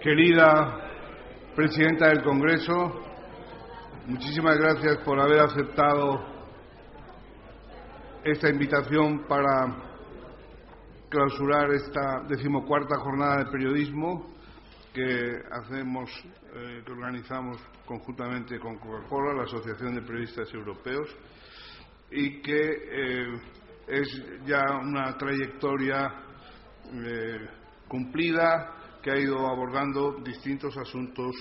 Querida Presidenta del Congreso, muchísimas gracias por haber aceptado esta invitación para clausurar esta decimocuarta jornada de periodismo que hacemos, eh, que organizamos conjuntamente con Coca-Cola, la Asociación de Periodistas Europeos, y que eh, es ya una trayectoria eh, cumplida que ha ido abordando distintos asuntos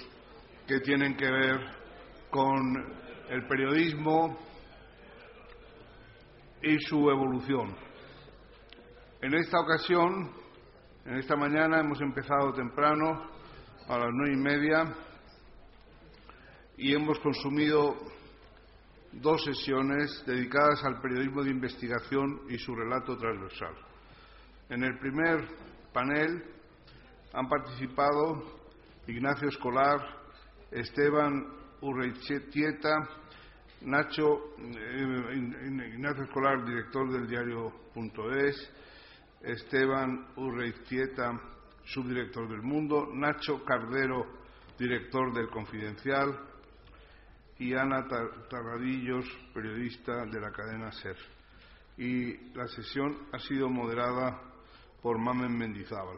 que tienen que ver con el periodismo y su evolución. En esta ocasión, en esta mañana, hemos empezado temprano, a las nueve y media, y hemos consumido dos sesiones dedicadas al periodismo de investigación y su relato transversal. En el primer panel han participado Ignacio Escolar, Esteban Urreichetieta, Nacho eh, Ignacio Escolar, director del diario.es, Esteban Urreichetieta, subdirector del Mundo, Nacho Cardero, director del Confidencial, y Ana Tarradillos, periodista de la cadena SER. Y la sesión ha sido moderada por Mamen Mendizábal.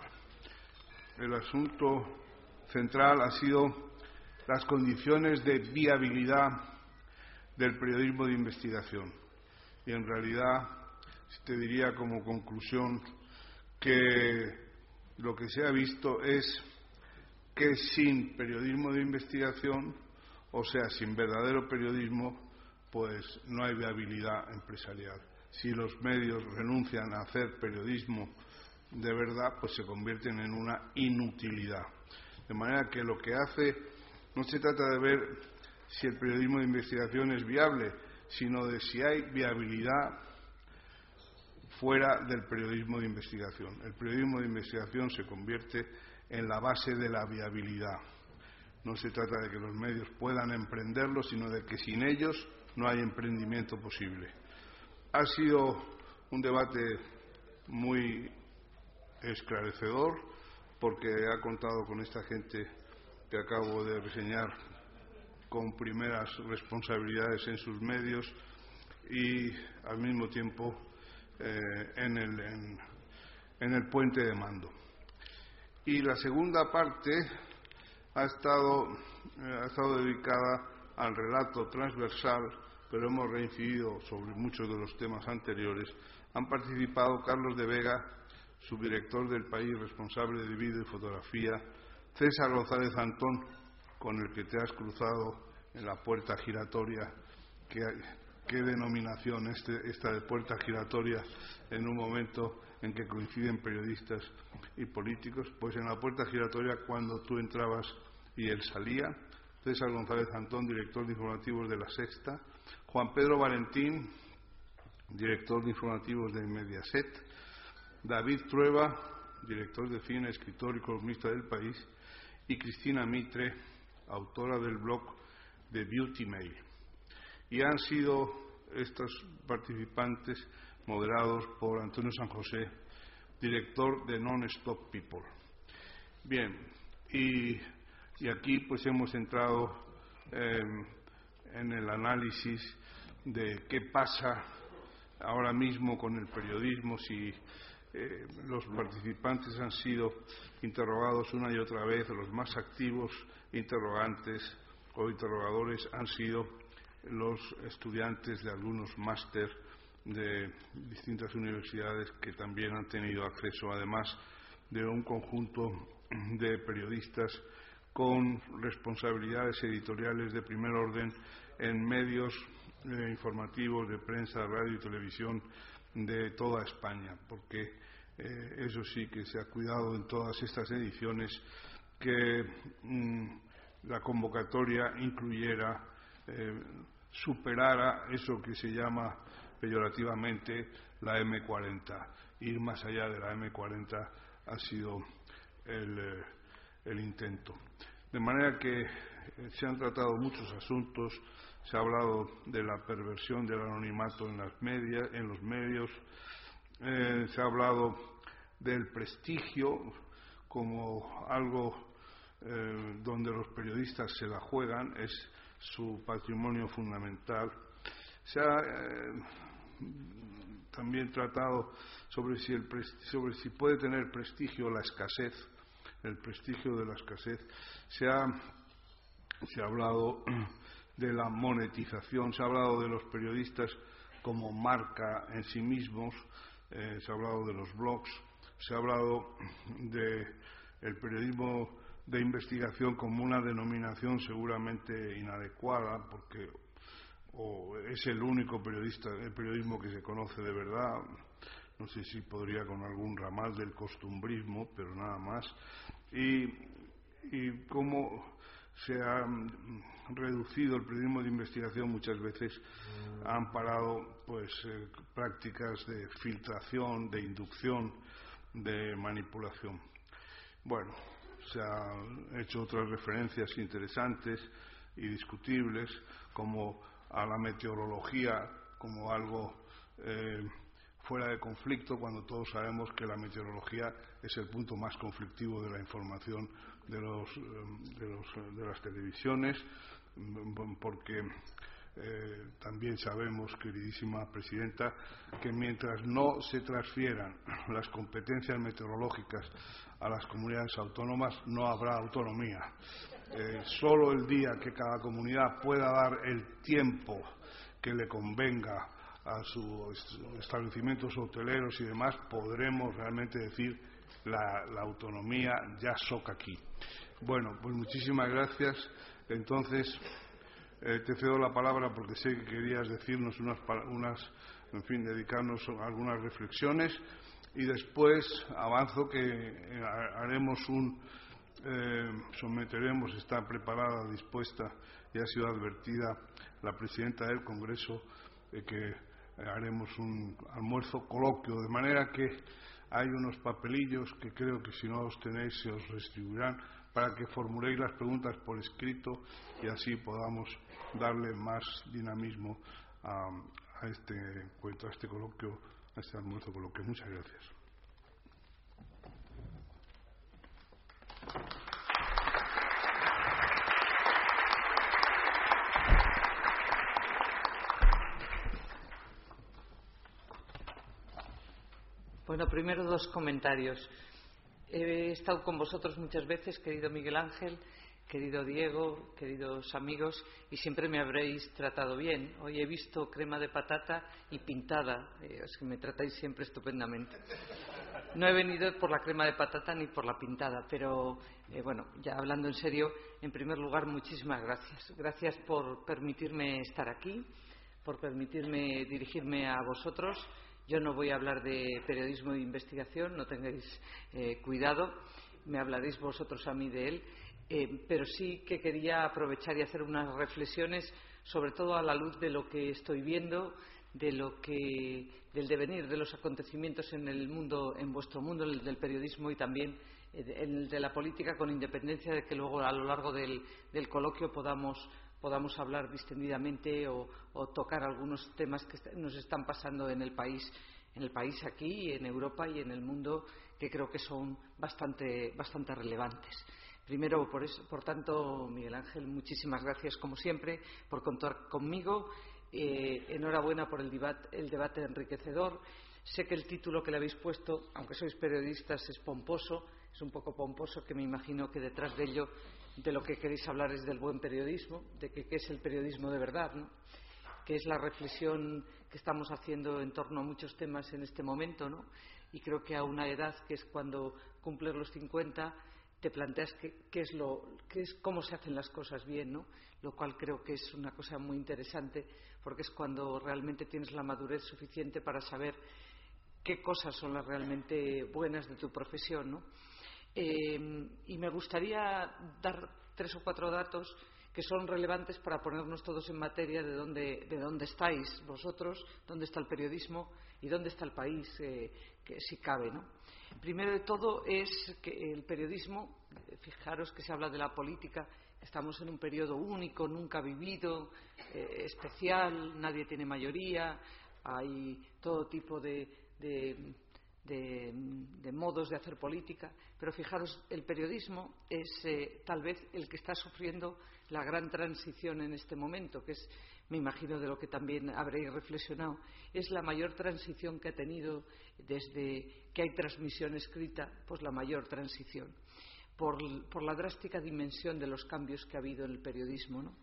El asunto central ha sido las condiciones de viabilidad del periodismo de investigación. Y en realidad, te diría como conclusión que lo que se ha visto es que sin periodismo de investigación o sea, sin verdadero periodismo, pues no hay viabilidad empresarial. Si los medios renuncian a hacer periodismo de verdad, pues se convierten en una inutilidad. De manera que lo que hace no se trata de ver si el periodismo de investigación es viable, sino de si hay viabilidad fuera del periodismo de investigación. El periodismo de investigación se convierte en la base de la viabilidad. No se trata de que los medios puedan emprenderlo, sino de que sin ellos no hay emprendimiento posible. Ha sido un debate muy esclarecedor porque ha contado con esta gente que acabo de reseñar con primeras responsabilidades en sus medios y al mismo tiempo eh, en, el, en el puente de mando. Y la segunda parte ha estado, eh, ha estado dedicada al relato transversal, pero hemos reincidido sobre muchos de los temas anteriores. Han participado Carlos de Vega, subdirector del país responsable de vídeo y fotografía, César González Antón, con el que te has cruzado en la puerta giratoria. ¿Qué, denominación este, esta de puerta giratoria en un momento en que coinciden periodistas y políticos? Pues en la puerta giratoria cuando tú entrabas y él salía. César González Antón, director de informativos de La Sexta. Juan Pedro Valentín, director de informativos de Mediaset. David Trueba, director de cine, escritor y columnista del país. Y Cristina Mitre, autora del blog de Beauty Mail. Y han sido estos participantes moderados por Antonio San José, director de Non-Stop People. Bien, y aquí pues hemos entrado em, en el análisis de qué pasa ahora mismo con el periodismo, si eh, los participantes han sido interrogados una y otra vez, los más activos interrogantes o interrogadores han sido los estudiantes de algunos máster de distintas universidades que también han tenido acceso, además de un conjunto de periodistas con responsabilidades editoriales de primer orden en medios eh, informativos de prensa, radio y televisión de toda España, porque eh, eso sí que se ha cuidado en todas estas ediciones que mm, la convocatoria incluyera, eh, superara eso que se llama peyorativamente la M40. Ir más allá de la M40 ha sido el intento. De manera que eh, se han tratado muchos asuntos, se ha hablado de la perversión del anonimato en, las medias, en los medios, eh, se ha hablado del prestigio como algo eh, donde los periodistas se la juegan, es su patrimonio fundamental. Se ha eh, también tratado sobre si, el, sobre si puede tener prestigio la escasez, el prestigio de la escasez. Se ha, se ha hablado de la monetización, se ha hablado de los periodistas como marca en sí mismos, eh, se ha hablado de los blogs, se ha hablado de el periodismo de investigación como una denominación seguramente inadecuada porque o es el único periodista el periodismo que se conoce de verdad. No sé si podría con algún ramal del costumbrismo pero nada más. Y, y cómo se ha reducido el periodismo de investigación muchas veces han parado pues eh, prácticas de filtración de inducción de manipulación. Bueno se han hecho otras referencias interesantes y discutibles, como a la meteorología como algo eh, fuera de conflicto, cuando todos sabemos que la meteorología es el punto más conflictivo de la información de, los, eh, los, de las televisiones, mm, porque eh, también sabemos, queridísima presidenta, que mientras no se transfieran las competencias meteorológicas a las comunidades autónomas, no habrá autonomía. Eh, solo el día que cada comunidad pueda dar el tiempo que le convenga a sus establecimientos hoteleros y demás, podremos realmente decir la, la autonomía ya soca aquí. Bueno, pues muchísimas gracias. Entonces, eh, te cedo la palabra porque sé que querías decirnos unas, unas, en fin, dedicarnos algunas reflexiones y después avanzo que eh, haremos un, eh, someteremos, está preparada, dispuesta y ha sido advertida la presidenta del Congreso que haremos un almuerzo coloquio, de manera que hay unos papelillos que creo que si no los tenéis se os restituirán para que formuléis las preguntas por escrito y así podamos darle más dinamismo a, este encuentro, a este coloquio, a este almuerzo coloquio. Muchas gracias. Bueno, primero dos comentarios. He estado con vosotros muchas veces, querido Miguel Ángel, querido Diego, queridos amigos, y siempre me habréis tratado bien. Hoy he visto crema de patata y pintada, eh, es que me tratáis siempre estupendamente. No he venido por la crema de patata ni por la pintada, pero eh, bueno, ya hablando en serio, en primer lugar, muchísimas gracias. Gracias por permitirme estar aquí, por permitirme dirigirme a vosotros yo no voy a hablar de periodismo de investigación, no tengáis eh, cuidado, me hablaréis vosotros a mí de él, eh, pero sí que quería aprovechar y hacer unas reflexiones, sobre todo a la luz de lo que estoy viendo, de lo que, del devenir de los acontecimientos en el mundo, en vuestro mundo, el del periodismo y también eh, el de la política, con independencia de que luego a lo largo del, del coloquio podamos podamos hablar distendidamente o, tocar algunos temas que nos están pasando en el país, en el país aquí, en Europa y en el mundo, que creo que son bastante, bastante relevantes. Primero, por, eso, por tanto, Miguel Ángel, muchísimas gracias, como siempre, por contar conmigo. Eh, enhorabuena por el debate, el debate enriquecedor. Sé que el título que le habéis puesto, aunque sois periodistas, es pomposo, es un poco pomposo, que me imagino que detrás de ello de lo que queréis hablar es del buen periodismo, de qué es el periodismo de verdad, ¿no? que es la reflexión que estamos haciendo en torno a muchos temas en este momento, ¿no? Y creo que a una edad que es cuando cumples los 50 te planteas qué, es lo, qué es cómo se hacen las cosas bien, ¿no? Lo cual creo que es una cosa muy interesante porque es cuando realmente tienes la madurez suficiente para saber qué cosas son las realmente buenas de tu profesión, ¿no? Eh, y me gustaría dar tres o cuatro datos que son relevantes para ponernos todos en materia de dónde, de dónde estáis vosotros, dónde está el periodismo y dónde está el país, eh, que si cabe. ¿no? Primero de todo es que el periodismo, fijaros que se habla de la política, Estamos en un periodo único, nunca vivido, eh, especial, nadie tiene mayoría, hay todo tipo de, modos de hacer política, pero fijaros, el periodismo es eh, tal vez el que está sufriendo la gran transición en este momento, que es, me imagino, de lo que también habréis reflexionado, es la mayor transición que ha tenido desde que hay transmisión escrita, pues la mayor transición, por, la drástica dimensión de los cambios que ha habido en el periodismo.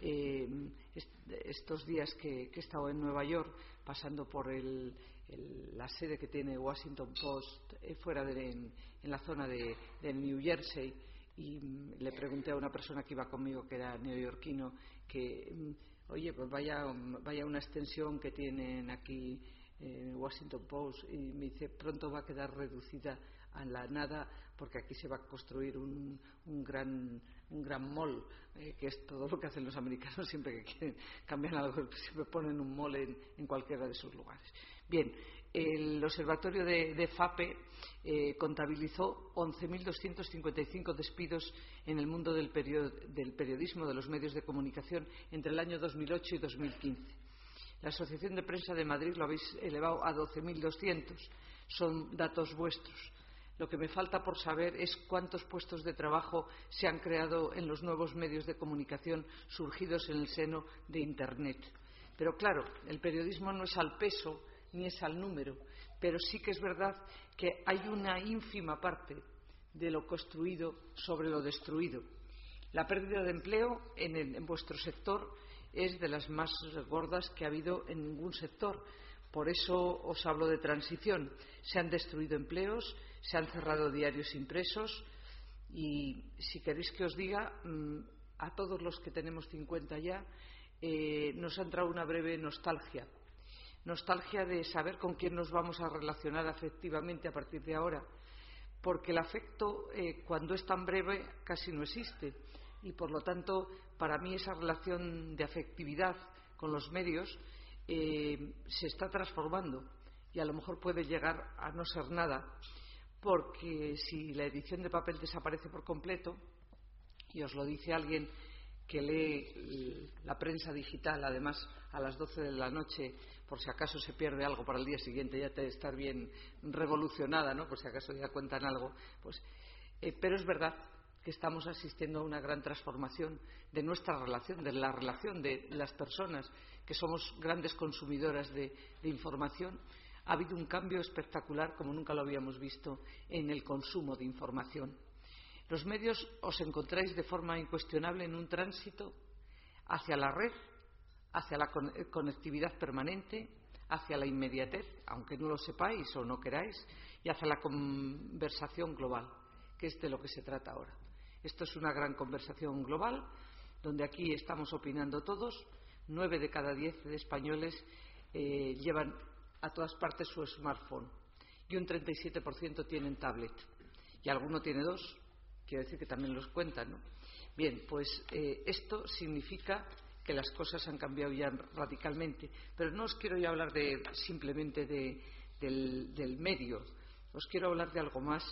Eh, estos días que, he estado en Nueva York, pasando por la sede que tiene Washington Post eh, fuera de, en, la zona de, New Jersey, y le pregunté a una persona que iba conmigo, que era neoyorquino, que, mm, oye, pues vaya, vaya una extensión que tienen aquí en Washington Post y me dice pronto va a quedar reducida a la nada porque aquí se va a construir un, gran un gran mall eh, que es todo lo que hacen los americanos siempre que quieren cambiar algo siempre ponen un mall en, cualquiera de sus lugares bien el observatorio de, FAPE eh, contabilizó 11.255 despidos en el mundo del, del periodismo de los medios de comunicación entre el año 2008 y 2015 la Asociación de Prensa de Madrid lo habéis elevado a 12.200. Son datos vuestros. Lo que me falta por saber es cuántos puestos de trabajo se han creado en los nuevos medios de comunicación surgidos en el seno de Internet. Pero claro, el periodismo no es al peso ni es al número, pero sí que es verdad que hay una ínfima parte de lo construido sobre lo destruido. La pérdida de empleo en, vuestro sector es de las más gordas que ha habido en ningún sector. Por eso os hablo de transición. Se han destruido empleos, se han cerrado diarios impresos y, si queréis que os diga, mm, a todos los que tenemos 50 ya, eh, nos ha entrado una breve nostalgia. Nostalgia de saber con quién nos vamos a relacionar afectivamente a partir de ahora. Porque el afecto, eh, cuando es tan breve, casi no existe y por lo tanto para mí esa relación de afectividad con los medios eh, se está transformando y a lo mejor puede llegar a no ser nada porque si la edición de papel desaparece por completo y os lo dice alguien que lee la prensa digital, además a las 12 de la noche, por si acaso se pierde algo para el día siguiente, ya te estar bien revolucionada, ¿no? Por si acaso ya cuentan algo, pues. Eh, pero es verdad que estamos asistiendo a una gran transformación de nuestra relación, de la relación de las personas que somos grandes consumidoras de, información. Ha habido un cambio espectacular como nunca lo habíamos visto en el consumo de información. Los medios os encontráis de forma incuestionable en un tránsito hacia la red, hacia la conectividad permanente, hacia la inmediatez, aunque no lo sepáis o no queráis, y hacia la conversación global, que es de lo que se trata ahora. Esto es una gran conversación global, donde aquí estamos opinando todos. Nueve de cada diez españoles eh, llevan a todas partes su smartphone y un 37% tienen tablet. Y alguno tiene dos, quiero decir que también los cuentan. ¿no? Bien, pues eh, esto significa que las cosas han cambiado ya radicalmente. Pero no os quiero ya hablar de, simplemente del medio, os quiero hablar de algo más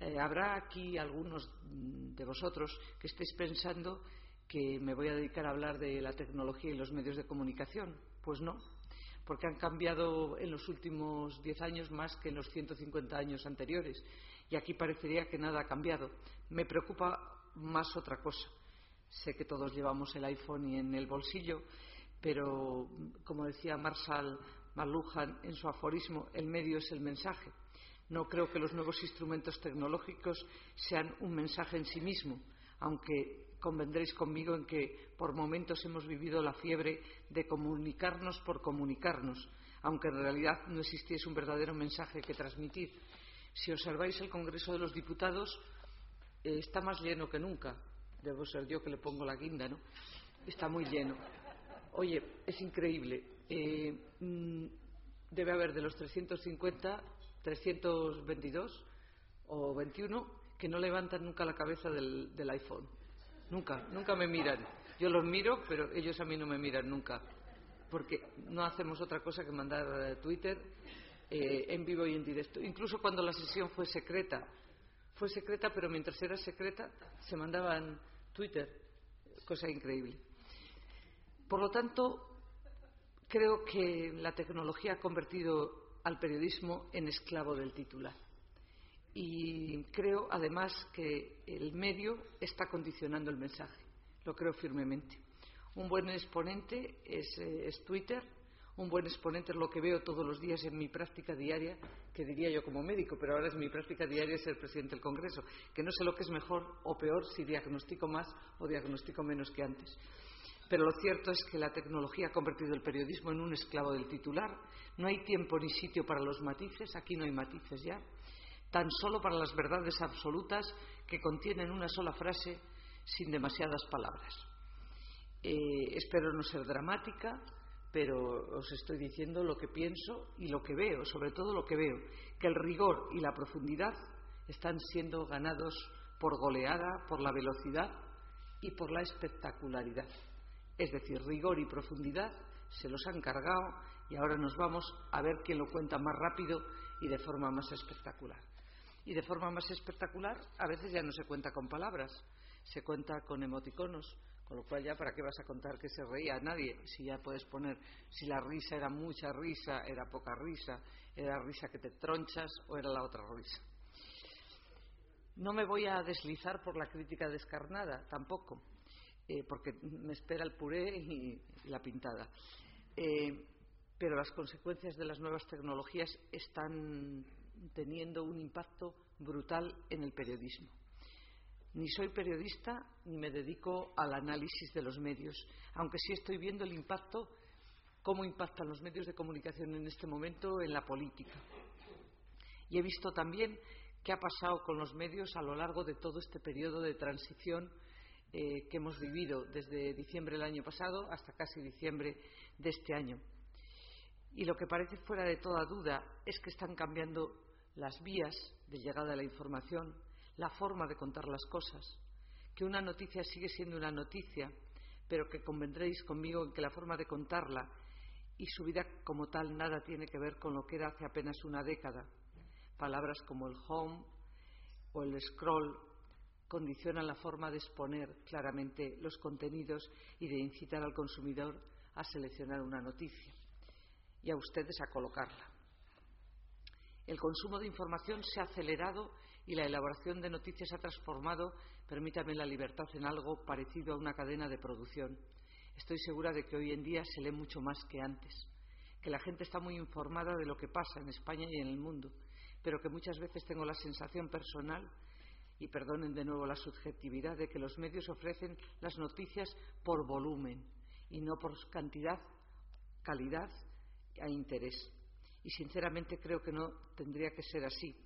eh, habrá aquí algunos de vosotros que estéis pensando que me voy a dedicar a hablar de la tecnología y los medios de comunicación. Pues no, porque han cambiado en los últimos diez años más que en los 150 años anteriores. Y aquí parecería que nada ha cambiado. Me preocupa más otra cosa. Sé que todos llevamos el iPhone y en el bolsillo, pero como decía Marshall McLuhan en su aforismo, el medio es el mensaje. No creo que los nuevos instrumentos tecnológicos sean un mensaje en sí mismo, aunque convendréis conmigo en que por momentos hemos vivido la fiebre de comunicarnos por comunicarnos, aunque en realidad no existiese un verdadero mensaje que transmitir. Si observáis el Congreso de los Diputados, eh, está más lleno que nunca. Debo ser yo que le pongo la guinda, ¿no? Está muy lleno. Oye, es increíble. Eh, mm, debe haber de los 350 322 o 21 que no levantan nunca la cabeza del, iPhone. Nunca, nunca me miran. Yo los miro, pero ellos a mí no me miran nunca. Porque no hacemos otra cosa que mandar Twitter eh, en vivo y en directo. Incluso cuando la sesión fue secreta. Fue secreta, pero mientras era secreta se mandaban Twitter, cosa increíble. Por lo tanto, creo que la tecnología ha convertido al periodismo en esclavo del titular. Y creo, además, que el medio está condicionando el mensaje. Lo creo firmemente. Un buen exponente es, eh, es Twitter, un buen exponente es lo que veo todos los días en mi práctica diaria, que diría yo como médico, pero ahora es mi práctica diaria ser presidente del Congreso, que no sé lo que es mejor o peor si diagnostico más o diagnostico menos que antes. Pero lo cierto es que la tecnología ha convertido el periodismo en un esclavo del titular. No hay tiempo ni sitio para los matices, aquí no hay matices ya, tan solo para las verdades absolutas que contienen una sola frase sin demasiadas palabras. Eh, espero no ser dramática, pero os estoy diciendo lo que pienso y lo que veo, sobre todo lo que veo, que el rigor y la profundidad están siendo ganados por goleada, por la velocidad y por la espectacularidad. Es decir, rigor y profundidad se los han cargado y ahora nos vamos a ver quién lo cuenta más rápido y de forma más espectacular. Y de forma más espectacular a veces ya no se cuenta con palabras, se cuenta con emoticonos, con lo cual ya para qué vas a contar que se reía nadie, si ya puedes poner si la risa era mucha risa, era poca risa, era risa que te tronchas o era la otra risa. No me voy a deslizar por la crítica descarnada, tampoco, eh, porque me espera el puré y, la pintada. Eh, pero las consecuencias de las nuevas tecnologías están teniendo un impacto brutal en el periodismo. Ni soy periodista ni me dedico al análisis de los medios, aunque sí estoy viendo el impacto, cómo impactan los medios de comunicación en este momento en la política. Y he visto también qué ha pasado con los medios a lo largo de todo este periodo de transición eh, que hemos vivido desde diciembre del año pasado hasta casi diciembre de este año. Y lo que parece fuera de toda duda es que están cambiando las vías de llegada de la información, la forma de contar las cosas, que una noticia sigue siendo una noticia, pero que convendréis conmigo en que la forma de contarla y su vida como tal nada tiene que ver con lo que era hace apenas una década. Palabras como el home o el scroll condicionan la forma de exponer claramente los contenidos y de incitar al consumidor a seleccionar una noticia y a ustedes a colocarla. El consumo de información se ha acelerado y la elaboración de noticias ha transformado, permítame la libertad, en algo parecido a una cadena de producción. Estoy segura de que hoy en día se lee mucho más que antes, que la gente está muy informada de lo que pasa en España y en el mundo, pero que muchas veces tengo la sensación personal y perdonen de nuevo la subjetividad de que los medios ofrecen las noticias por volumen y no por cantidad, calidad e interés y sinceramente creo que no tendría que ser así.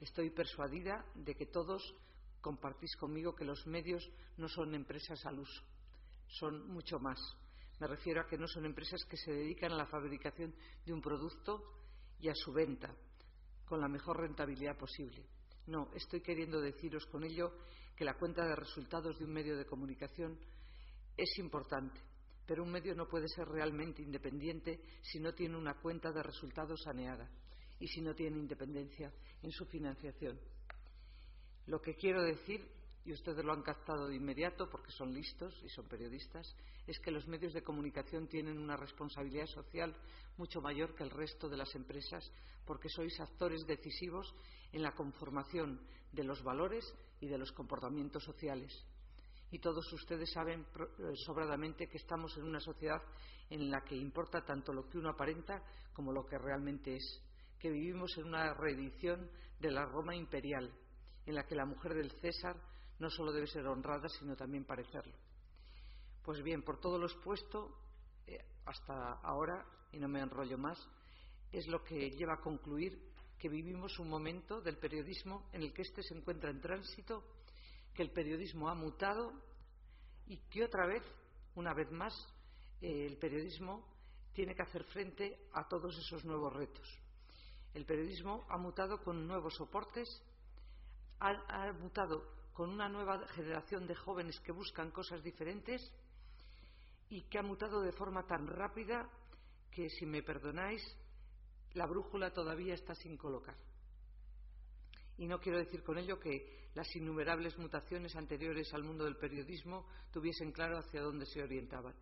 Estoy persuadida de que todos compartís conmigo que los medios no son empresas al uso, son mucho más. Me refiero a que no son empresas que se dedican a la fabricación de un producto y a su venta con la mejor rentabilidad posible. No, estoy queriendo deciros con ello que la cuenta de resultados de un medio de comunicación es importante, pero un medio no puede ser realmente independiente si no tiene una cuenta de resultados saneada y si no tiene independencia en su financiación. Lo que quiero decir, y ustedes lo han captado de inmediato porque son listos y son periodistas, es que los medios de comunicación tienen una responsabilidad social mucho mayor que el resto de las empresas porque sois actores decisivos en la conformación de los valores y de los comportamientos sociales y todos ustedes saben eh, sobradamente que estamos en una sociedad en la que importa tanto lo que uno aparenta como lo que realmente es, que vivimos en una reedición de la Roma imperial, en la que la mujer del César no solo debe ser honrada, sino también parecerlo. Pues bien, por todo lo expuesto eh, hasta ahora, y no me enrollo más, es lo que lleva a concluir que vivimos un momento del periodismo en el que éste se encuentra en tránsito que el periodismo ha mutado y que otra vez, una vez más, eh, el periodismo tiene que hacer frente a todos esos nuevos retos. El periodismo ha mutado con nuevos soportes, ha, mutado con una nueva generación de jóvenes que buscan cosas diferentes y que ha mutado de forma tan rápida que, si me perdonáis, la brújula todavía está sin colocar. Y no quiero decir con ello que las innumerables mutaciones anteriores al mundo del periodismo tuviesen claro hacia dónde se orientaban.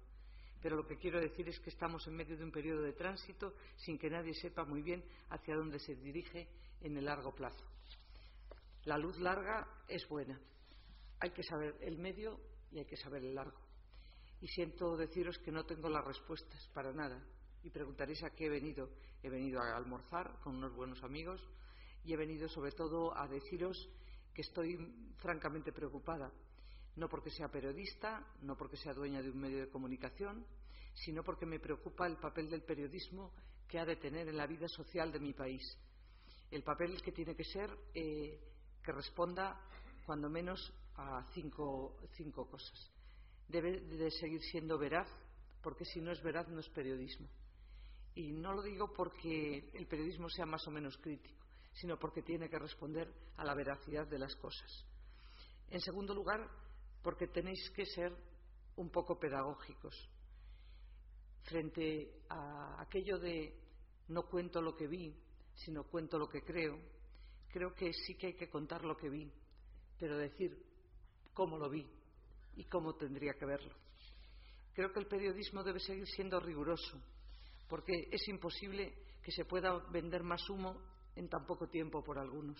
Pero lo que quiero decir es que estamos en medio de un periodo de tránsito sin que nadie sepa muy bien hacia dónde se dirige en el largo plazo. La luz larga es buena. Hay que saber el medio y hay que saber el largo. Y siento deciros que no tengo las respuestas para nada. Y preguntaréis a qué he venido. He venido a almorzar con unos buenos amigos y he venido sobre todo a deciros que estoy francamente preocupada. No porque sea periodista, no porque sea dueña de un medio de comunicación, sino porque me preocupa el papel del periodismo que ha de tener en la vida social de mi país. El papel que tiene que ser eh, que responda, cuando menos, a cinco, cinco cosas. Debe de seguir siendo veraz, porque si no es veraz no es periodismo. Y no lo digo porque el periodismo sea más o menos crítico, sino porque tiene que responder a la veracidad de las cosas. En segundo lugar, porque tenéis que ser un poco pedagógicos. Frente a aquello de no cuento lo que vi, sino cuento lo que creo, creo que sí que hay que contar lo que vi, pero decir cómo lo vi y cómo tendría que verlo. Creo que el periodismo debe seguir siendo riguroso, porque es imposible que se pueda vender más humo en tan poco tiempo por algunos.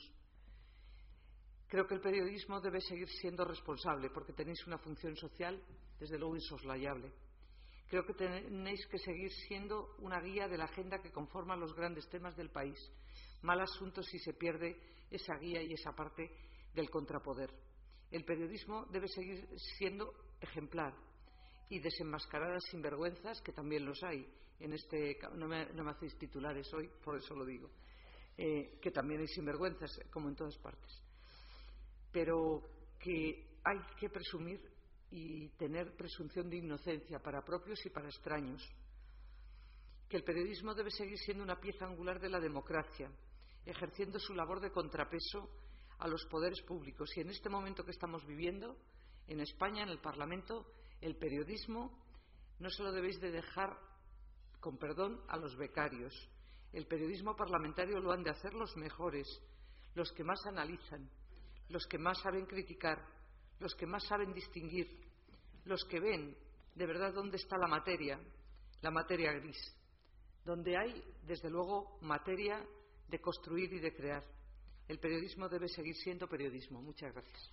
Creo que el periodismo debe seguir siendo responsable, porque tenéis una función social, desde luego, insoslayable. Creo que tenéis que seguir siendo una guía de la agenda que conforma los grandes temas del país. Mal asunto si se pierde esa guía y esa parte del contrapoder. El periodismo debe seguir siendo ejemplar y desenmascarar sinvergüenzas, que también los hay. En este, no, me, no me hacéis titulares hoy, por eso lo digo. Eh, que también hay sinvergüenzas, como en todas partes. Pero que hay que presumir y tener presunción de inocencia para propios y para extraños. Que el periodismo debe seguir siendo una pieza angular de la democracia, ejerciendo su labor de contrapeso a los poderes públicos. Y en este momento que estamos viviendo, en España, en el Parlamento, el periodismo no se lo debéis de dejar, con perdón, a los becarios. El periodismo parlamentario lo han de hacer los mejores, los que más analizan, los que más saben criticar, los que más saben distinguir, los que ven de verdad dónde está la materia, la materia gris, donde hay, desde luego, materia de construir y de crear. El periodismo debe seguir siendo periodismo. Muchas gracias.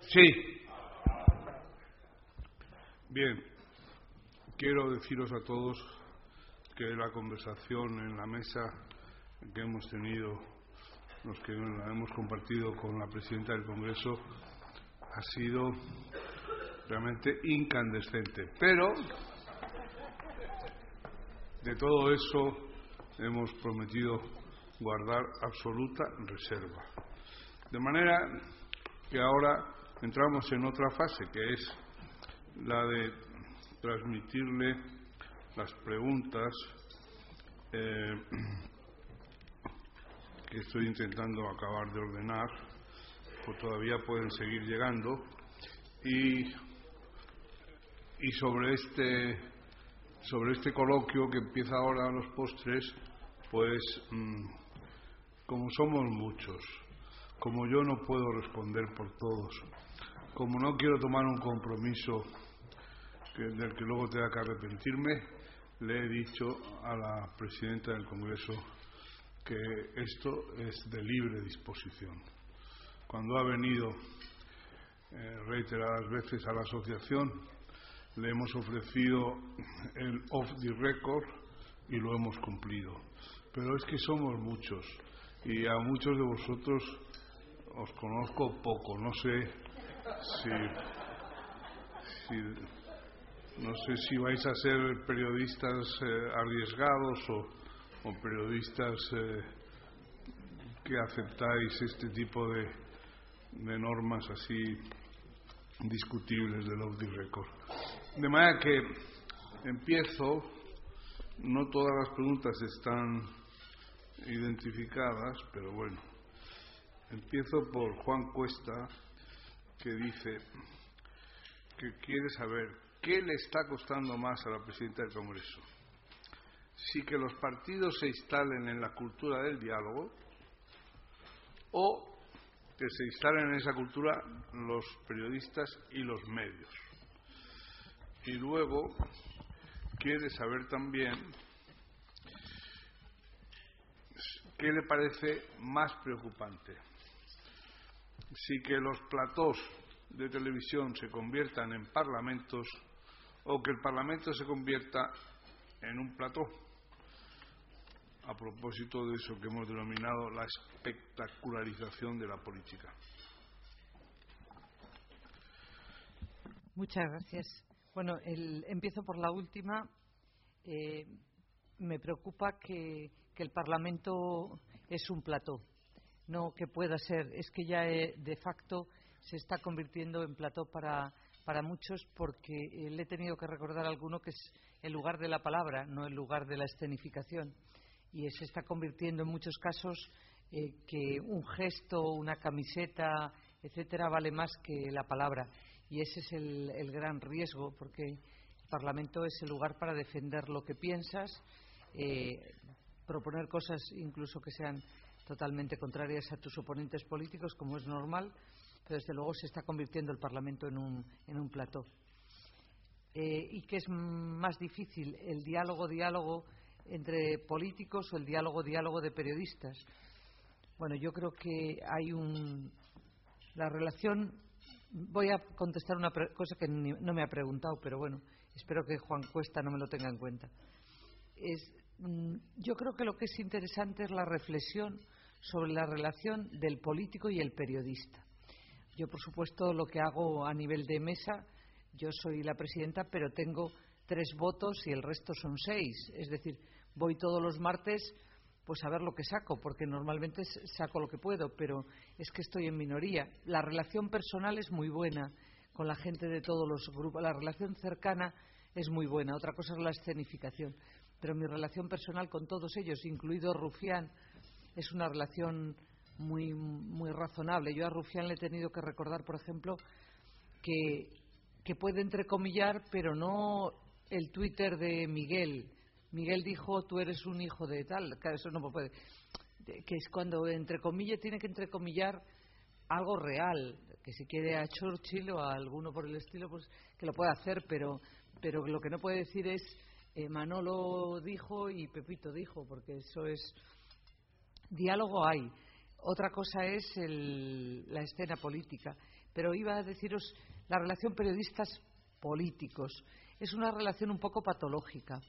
Sí. Bien. Quiero deciros a todos que la conversación en la mesa que hemos tenido, los que la hemos compartido con la presidenta del Congreso, ha sido realmente incandescente. Pero de todo eso hemos prometido guardar absoluta reserva. De manera que ahora entramos en otra fase, que es la de transmitirle las preguntas eh, que estoy intentando acabar de ordenar, pues todavía pueden seguir llegando, y, y sobre este sobre este coloquio que empieza ahora a los postres, pues mm, como somos muchos, como yo no puedo responder por todos, como no quiero tomar un compromiso del que luego tenga que arrepentirme, le he dicho a la presidenta del Congreso que esto es de libre disposición. Cuando ha venido eh, reiteradas veces a la asociación, le hemos ofrecido el off the record y lo hemos cumplido. Pero es que somos muchos y a muchos de vosotros os conozco poco. No sé si, no sé si vais a ser periodistas eh, arriesgados o, periodistas eh, que aceptáis este tipo de, normas así discutibles del the record. De manera que empiezo, no todas las preguntas están identificadas, pero bueno, empiezo por Juan Cuesta, que dice que quiere saber qué le está costando más a la presidenta del Congreso. Si que los partidos se instalen en la cultura del diálogo o que se instalen en esa cultura los periodistas y los medios. Y luego quiere saber también qué le parece más preocupante. Si que los platós de televisión se conviertan en parlamentos o que el parlamento se convierta en un plató a propósito de eso que hemos denominado la espectacularización de la política. Muchas gracias. Bueno, empiezo por la última. Eh, me preocupa que, el Parlamento es un plató. No que pueda ser, es que ya eh, de facto se está convirtiendo en plató para, para muchos porque eh, le he tenido que recordar a alguno que es el lugar de la palabra, no el lugar de la escenificación. Y se está convirtiendo en muchos casos que un gesto, una camiseta, etcétera, vale más que la palabra y ese es el, gran riesgo, porque el Parlamento es el lugar para defender lo que piensas, eh, proponer cosas incluso que sean totalmente contrarias a tus oponentes políticos, como es normal, pero desde luego se está convirtiendo el Parlamento en un, en un plató. Eh, ¿Y qué es más difícil, el diálogo-diálogo entre políticos o el diálogo-diálogo de periodistas? Bueno, yo creo que hay un. La relación voy a contestar una cosa que no me ha preguntado, pero bueno, espero que Juan Cuesta no me lo tenga en cuenta. Mm, yo creo que lo que es interesante es la reflexión sobre la relación del político y el periodista. Yo, por supuesto, lo que hago a nivel de mesa, yo soy la presidenta, pero tengo tres votos y el resto son seis. Es decir, voy todos los martes pues a ver lo que saco, porque normalmente saco lo que puedo, pero es que estoy en minoría. La relación personal es muy buena con la gente de todos los grupos, la relación cercana es muy buena, otra cosa es la escenificación, pero mi relación personal con todos ellos, incluido Rufián, es una relación muy, muy razonable. Yo a Rufián le he tenido que recordar, por ejemplo, que, que puede entrecomillar, pero no el Twitter de Miguel, Miguel dijo, tú eres un hijo de tal, que eso no puede. Que es cuando, entre comillas, tiene que entrecomillar algo real, que si quiere a Churchill o a alguno por el estilo, pues que lo pueda hacer, pero, pero lo que no puede decir es eh, Manolo dijo y Pepito dijo, porque eso es. Diálogo hay. Otra cosa es la escena política. Pero iba a deciros la relación periodistas políticos. Es una relación un poco patológica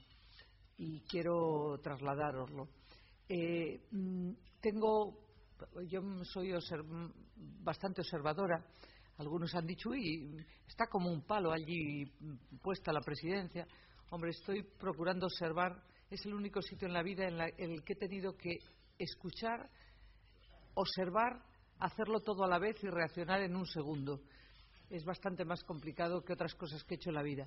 y quiero trasladároslo. Eh, mm, tengo, yo soy bastante observadora. Algunos han dicho, y está como un palo allí puesta la presidencia. Hombre, estoy procurando observar. Es el único sitio en la vida en el que he tenido que escuchar observar, hacerlo todo a la vez y reaccionar en un segundo. Es bastante más complicado que otras cosas que he hecho en la vida.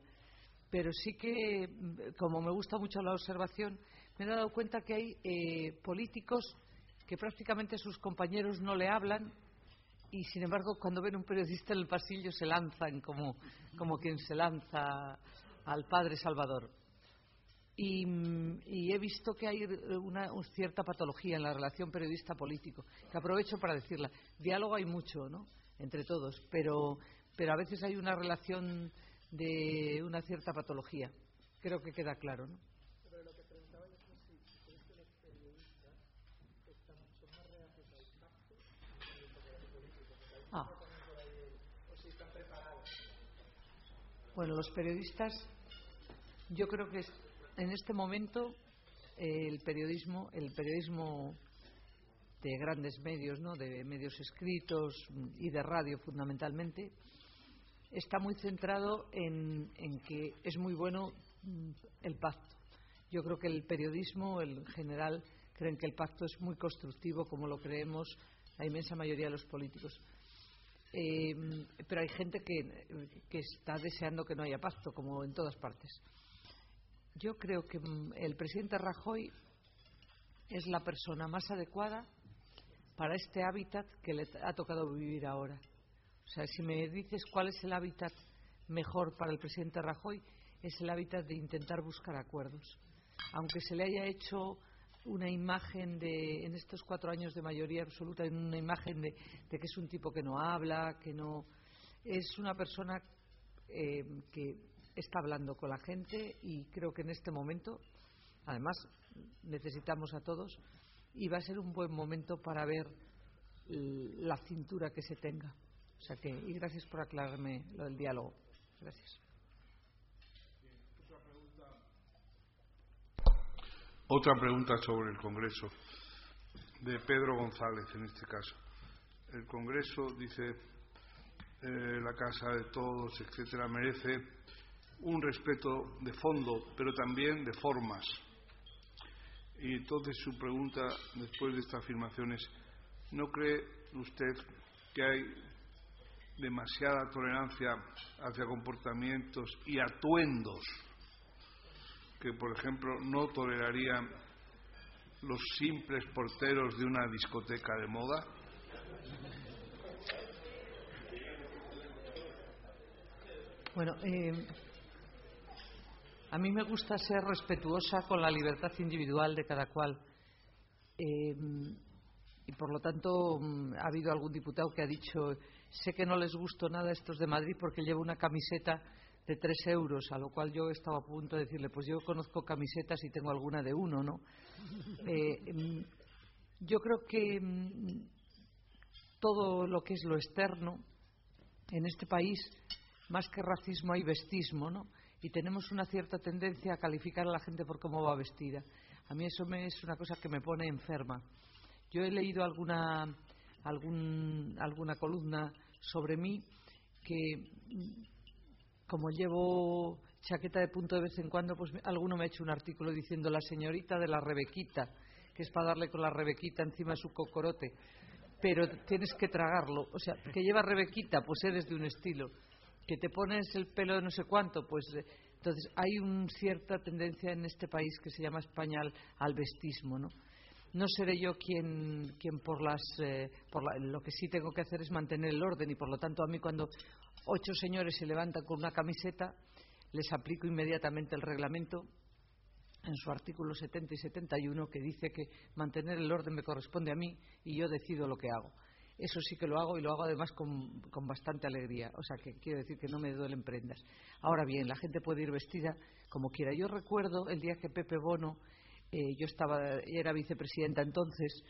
Pero sí que, como me gusta mucho la observación, me he dado cuenta que hay eh, políticos que prácticamente sus compañeros no le hablan y, sin embargo, cuando ven un periodista en el pasillo se lanzan como, como quien se lanza al Padre Salvador. Y, he visto que hay una, cierta patología en la relación periodista-político, que aprovecho para decirla. Diálogo hay mucho, ¿no? Entre todos, pero, pero a veces hay una relación de una cierta patología. Creo que queda claro, ¿no? Pero lo que preguntaba es si, crees que los periodistas están, son más reacios al pacto ah. o si están preparados. Bueno, los periodistas, yo creo que en este momento el periodismo, el periodismo de grandes medios, ¿no? de medios escritos y de radio fundamentalmente, está muy centrado en, que es muy bueno mm, el pacto. Yo creo que el periodismo, en general, creen que el pacto es muy constructivo, como lo creemos la inmensa mayoría de los políticos. Eh, pero hay gente que está deseando que no haya pacto, como en todas partes. Yo creo que mm, el presidente Rajoy es la persona más adecuada para este hábitat que le ha tocado vivir ahora. O sea, si me dices cuál es el hábitat mejor para el presidente Rajoy, es el hábitat de intentar buscar acuerdos. Aunque se le haya hecho una imagen de, en estos cuatro años de mayoría absoluta, una imagen de, que es un tipo que no habla, que no. Es una persona eh, que está hablando con la gente y creo que en este momento, además, necesitamos a todos y va a ser un buen momento para ver la cintura que se tenga. O sea que, y gracias por aclararme lo del diálogo. Gracias. Otra pregunta sobre el Congreso, de Pedro González en este caso. El Congreso, dice eh, la Casa de Todos, etcétera, merece un respeto de fondo, pero también de formas. Y entonces su pregunta, después de esta afirmación, es, ¿no cree usted que hay demasiada tolerancia hacia comportamientos y atuendos que, por ejemplo, no tolerarían los simples porteros de una discoteca de moda? Bueno, eh, a mí me gusta ser respetuosa con la libertad individual de cada cual. Eh, y por lo tanto mm, ha habido algún diputado que ha dicho sé que no les gustó nada estos de Madrid porque llevo una camiseta de tres euros, a lo cual yo estaba a punto de decirle pues yo conozco camisetas y tengo alguna de uno, ¿no? Eh, mm, yo creo que mm, todo lo que es lo externo en este país, más que racismo hay vestismo, ¿no? Y tenemos una cierta tendencia a calificar a la gente por cómo va vestida. A mí eso me, es una cosa que me pone enferma. Yo he leído alguna, alguna columna sobre mí que, como llevo chaqueta de punto de vez en cuando, pues alguno me ha hecho un artículo diciendo la señorita de la Rebequita, que es para darle con la Rebequita encima de su cocorote. Pero tienes que tragarlo. O sea, que lleva Rebequita, pues eres de un estilo que te pones el pelo de no sé cuánto, pues eh, entonces hay una cierta tendencia en este país que se llama español al vestismo, ¿no? No seré yo quien, quien por las, eh, por lo que sí tengo que hacer es mantener el orden y por lo tanto a mí cuando ocho señores se levantan con una camiseta les aplico inmediatamente el reglamento en su artículo 70 y 71 que dice que mantener el orden me corresponde a mí y yo decido lo que hago eso sí que lo hago y lo hago además con, bastante alegría. O sea, que quiero decir que no me duelen prendas. Ahora bien, la gente puede ir vestida como quiera. Yo recuerdo el día que Pepe Bono, eh, yo estaba, era vicepresidenta entonces,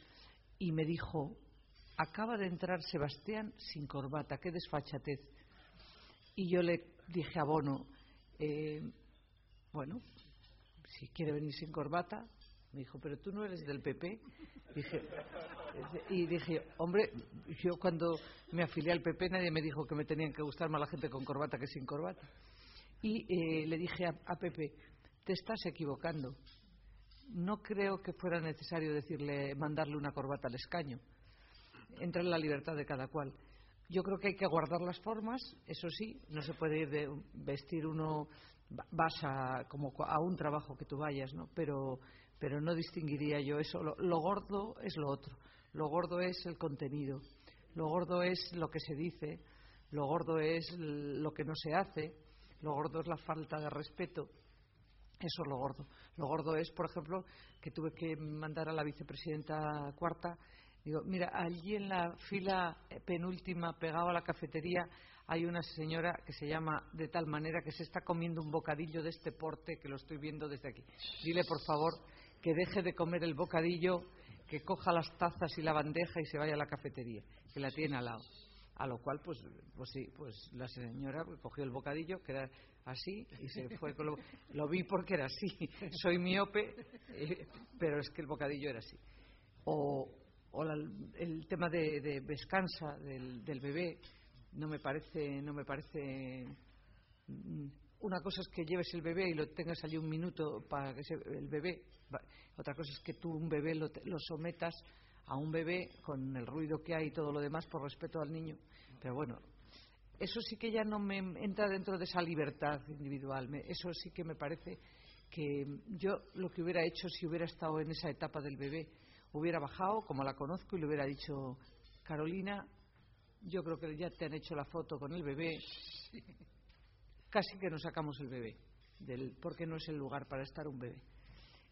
y me dijo, acaba de entrar Sebastián sin corbata, qué desfachatez. Y yo le dije a Bono, eh, bueno, si quiere venir sin corbata, me dijo, pero tú no eres del PP. Dije, y dije, hombre, yo cuando me afilié al PP nadie me dijo que me tenían que gustar más la gente con corbata que sin corbata. Y eh, le dije a, a Pepe, te estás equivocando. No creo que fuera necesario decirle, mandarle una corbata al escaño. Entra en la libertad de cada cual. Yo creo que hay que guardar las formas, eso sí, no se puede ir de vestir uno vas a como a un trabajo que tú vayas, ¿no? Pero pero no distinguiría yo eso. Lo, gordo es lo otro. Lo gordo es el contenido. Lo gordo es lo que se dice. Lo gordo es lo que no se hace. Lo gordo es la falta de respeto. Eso es lo gordo. Lo gordo es, por ejemplo, que tuve que mandar a la vicepresidenta cuarta. Digo, mira, allí en la fila penúltima, pegado a la cafetería, hay una señora que se llama de tal manera que se está comiendo un bocadillo de este porte que lo estoy viendo desde aquí. Dile, por favor, que deje de comer el bocadillo, que coja las tazas y la bandeja y se vaya a la cafetería, que la tiene al lado. A lo cual, pues, pues sí, pues la señora cogió el bocadillo, que era así, y se fue con lo, lo vi porque era así. Soy miope, eh, pero es que el bocadillo era así. O, el tema de, de descansa del, del, bebé, no me parece, no me parece mm, una cosa es que lleves el bebé y lo tengas allí un minuto para que el bebé, otra cosa es que tú un bebé lo, sometas a un bebé con el ruido que hay y todo lo demás por respeto al niño. Pero bueno, eso sí que ya no me entra dentro de esa libertad individual. eso sí que me parece que yo lo que hubiera hecho si hubiera estado en esa etapa del bebé, hubiera bajado, como la conozco, y le hubiera dicho, Carolina, yo creo que ya te han hecho la foto con el bebé casi que nos sacamos el bebé, del, porque no es el lugar para estar un bebé.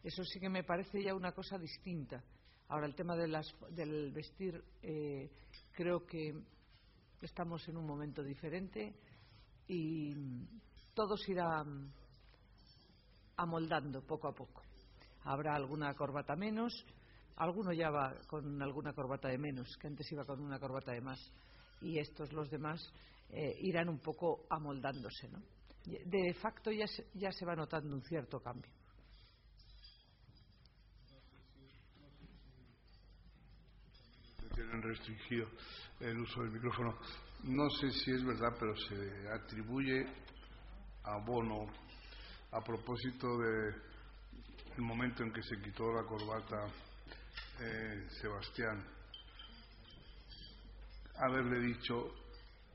Eso sí que me parece ya una cosa distinta. Ahora, el tema del vestir, eh, creo que estamos en un momento diferente y todo se irá amoldando poco a poco. Habrá alguna corbata menos, alguno ya va con alguna corbata de menos, que antes iba con una corbata de más, y estos los demás eh, irán un poco amoldándose. ¿no? De facto ya se, ya se va notando un cierto cambio. Tienen restringido el uso del micrófono. No sé si es verdad, pero se atribuye a Bono a propósito del momento en que se quitó la corbata eh, Sebastián haberle dicho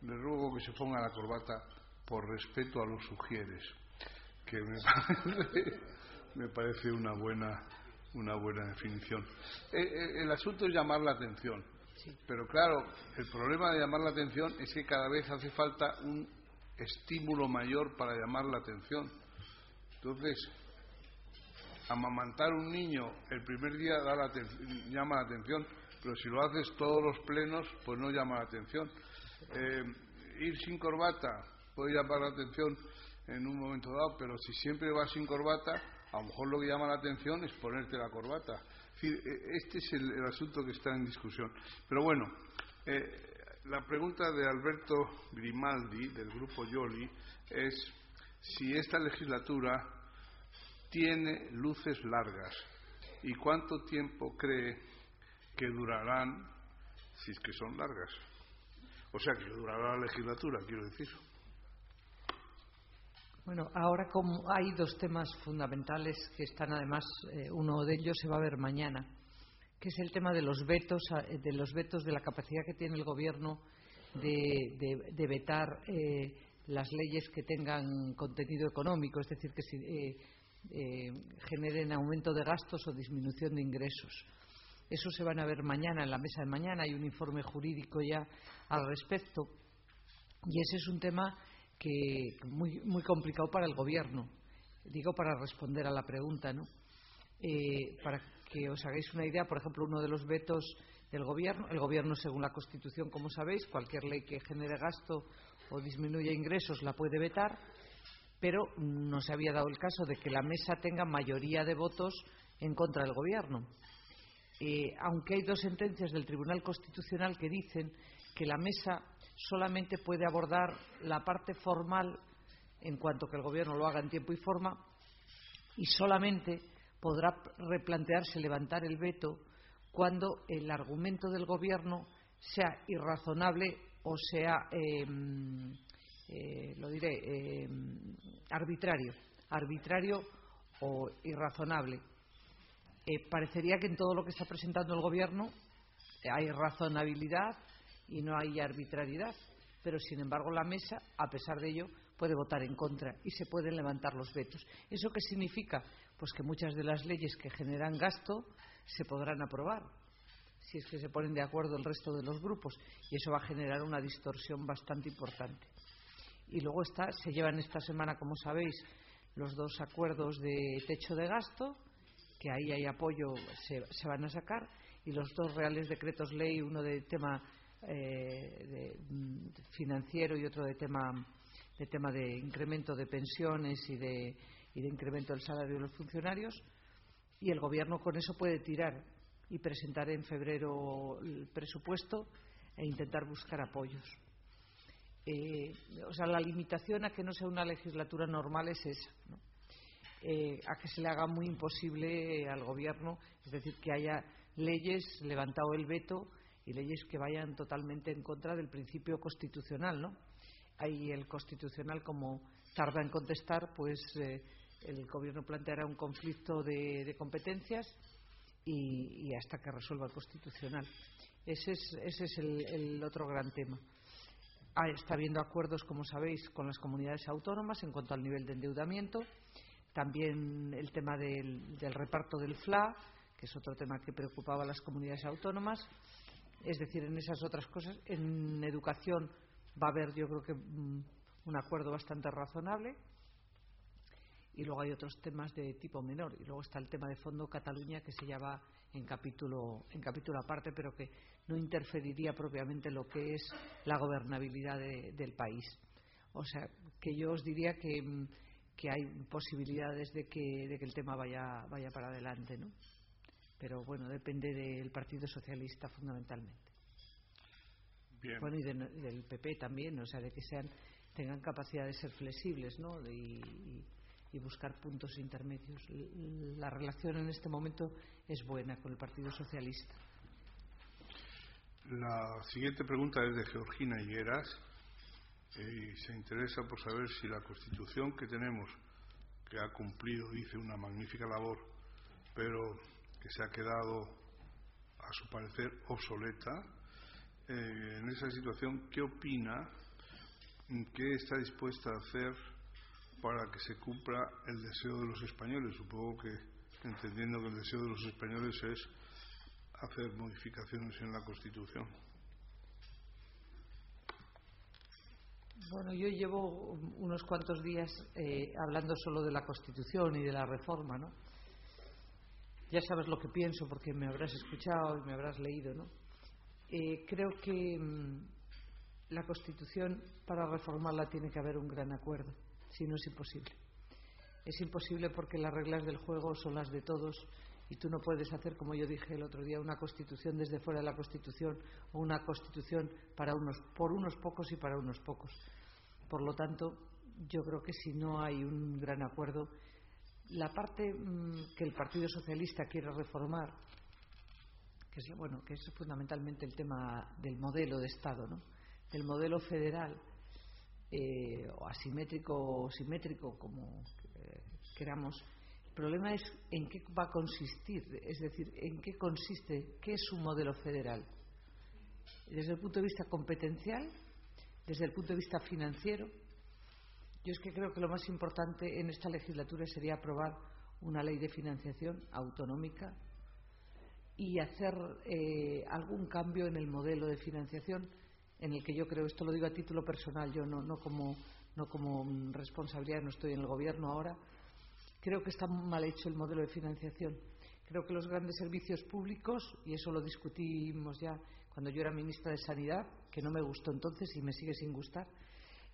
le ruego que se ponga la corbata por respeto a los sugieres, que me parece, una buena una buena definición. Eh, eh, el asunto es llamar la atención, pero claro, el problema de llamar la atención es que cada vez hace falta un estímulo mayor para llamar la atención. Entonces, amamantar un niño el primer día da la llama la atención, pero si lo haces todos los plenos, pues no llama la atención. Eh, ir sin corbata puede llamar la atención en un momento dado, pero si siempre vas sin corbata, a lo mejor lo que llama la atención es ponerte la corbata. E, este es el, asunto que está en discusión. Pero bueno, eh, la pregunta de Alberto Grimaldi, del grupo Yoli, es si esta legislatura tiene luces largas y cuánto tiempo cree que durarán si es que son largas. O sea, que durará la legislatura, quiero decir. Bueno, ahora como hay dos temas fundamentales que están además, eh, uno de ellos se va a ver mañana, que es el tema de los vetos, eh, de los vetos de la capacidad que tiene el gobierno de, vetar eh, las leyes que tengan contenido económico, es decir, que generen aumento de gastos o disminución de ingresos. Eso se van a ver mañana en la mesa de mañana. Hay un informe jurídico ya al respecto. Y ese es un tema que muy, muy complicado para el gobierno. Digo para responder a la pregunta, ¿no? Eh, para que os hagáis una idea, por ejemplo, uno de los vetos del gobierno, el gobierno, según la Constitución, como sabéis, cualquier ley que genere gasto o disminuya ingresos la puede vetar, pero no se había dado el caso de que la mesa tenga mayoría de votos en contra del gobierno. Eh, aunque hay dos sentencias del Tribunal Constitucional que dicen que la mesa solamente puede abordar la parte formal en cuanto que el Gobierno lo haga en tiempo y forma y solamente podrá replantearse levantar el veto cuando el argumento del Gobierno sea irrazonable o sea, em, eh, lo diré, em, arbitrario, arbitrario o irrazonable. Eh, parecería que en todo lo que está presentando el Gobierno hay razonabilidad y no hay arbitrariedad, pero sin embargo la mesa, a pesar de ello, puede votar en contra y se pueden levantar los vetos. ¿Eso qué significa? Pues que muchas de las leyes que generan gasto se podrán aprobar si es que se ponen de acuerdo el resto de los grupos y eso va a generar una distorsión bastante importante. Y luego está, se llevan esta semana, como sabéis, los dos acuerdos de techo de gasto, que ahí hay apoyo, se, van a sacar, y los dos reales decretos ley, uno de tema eh, mm, financiero y otro de tema de tema de incremento de pensiones y de, incremento del salario de los funcionarios. Y el gobierno con eso puede tirar y presentar en febrero el presupuesto e intentar buscar apoyos. Eh, o sea, la limitación a que no sea una legislatura normal es esa, eh, a que se le haga muy imposible al gobierno, es decir, que haya leyes levantado el veto y leyes que vayan totalmente en contra del principio constitucional, ¿no? Ahí el constitucional, como tarda en contestar, pues eh, el gobierno planteará un conflicto de, competencias y, hasta que resuelva el constitucional. Ese es, el, otro gran tema. Ah, está habiendo acuerdos, como sabéis, con las comunidades autónomas en cuanto al nivel de endeudamiento. También el tema del, reparto del FLA, que es otro tema que preocupaba a las comunidades autónomas. Es decir, en esas otras cosas. En educación va a haber, yo creo que, mm, un acuerdo bastante razonable. Y luego hay otros temas de tipo menor. Y luego está el tema de Fondo Cataluña, que se llama en capítulo, en capítulo aparte, pero que no interferiría propiamente en lo que es la gobernabilidad del país. O sea, que yo os diría que, mm, que hay posibilidades de que, de que el tema vaya, vaya para adelante, ¿no? Pero bueno, depende del Partido Socialista fundamentalmente. Bueno, y, del PP también, o sea, de que sean, tengan capacidad de ser flexibles, ¿no? Y, buscar puntos intermedios. La relación en este momento es buena con el Partido Socialista. La siguiente pregunta es de Georgina Higueras y se interesa por saber si la Constitución que tenemos, que ha cumplido, dice, una magnífica labor, pero que se ha quedado, a su parecer, obsoleta, eh, en esa situación, ¿qué opina? ¿Qué está dispuesta a hacer para que se cumpla el deseo de los españoles? Supongo que entendiendo que el deseo de los españoles es hacer modificaciones en la Constitución. Bueno, yo llevo unos cuantos días eh, hablando solo de la Constitución y de la reforma, ¿no? Ya sabes lo que pienso porque me habrás escuchado y me habrás leído, ¿no? Eh, creo que mm, la Constitución, para reformarla, tiene que haber un gran acuerdo, si no es imposible. Es imposible porque las reglas del juego son las de todos y tú no puedes hacer, como yo dije el otro día, una Constitución desde fuera de la Constitución o una Constitución para unos, por unos pocos y para unos pocos. Por lo tanto, yo creo que si no hay un gran acuerdo, la parte mm, que el Partido Socialista quiere reformar que es, bueno, que es fundamentalmente el tema del modelo de Estado, ¿no? del modelo federal, eh, o asimétrico o simétrico, como eh, queramos. El problema es en qué va a consistir, es decir, en qué consiste, qué es un modelo federal. Desde el punto de vista competencial, desde el punto de vista financiero, yo es que creo que lo más importante en esta legislatura sería aprobar una ley de financiación autonómica y hacer eh, algún cambio en el modelo de financiación en el que yo creo, esto lo digo a título personal, yo no, no, como, no como responsabilidad, no estoy en el gobierno ahora, creo que está mal hecho el modelo de financiación. Creo que los grandes servicios públicos, y eso lo discutimos ya cuando yo era ministra de Sanidad, que no me gustó entonces y me sigue sin gustar,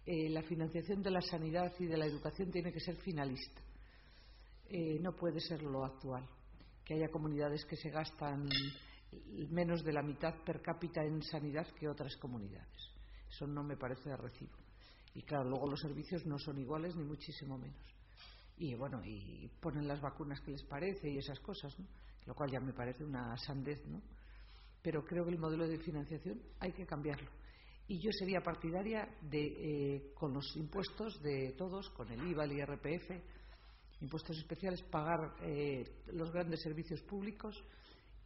eh, la financiación de la sanidad y de la educación tiene que ser finalista. Eh, no puede ser lo actual que haya comunidades que se gastan menos de la mitad per cápita en sanidad que otras comunidades. Eso no me parece de recibo. Y claro, luego los servicios no son iguales ni muchísimo menos. Y bueno, y ponen las vacunas que les parece y esas cosas, ¿no? lo cual ya me parece una sandez, ¿no? Pero creo que el modelo de financiación hay que cambiarlo. Y yo sería partidaria de, eh, con los impuestos de todos, con el IVA, el IRPF, impuestos especiales, pagar eh, los grandes servicios públicos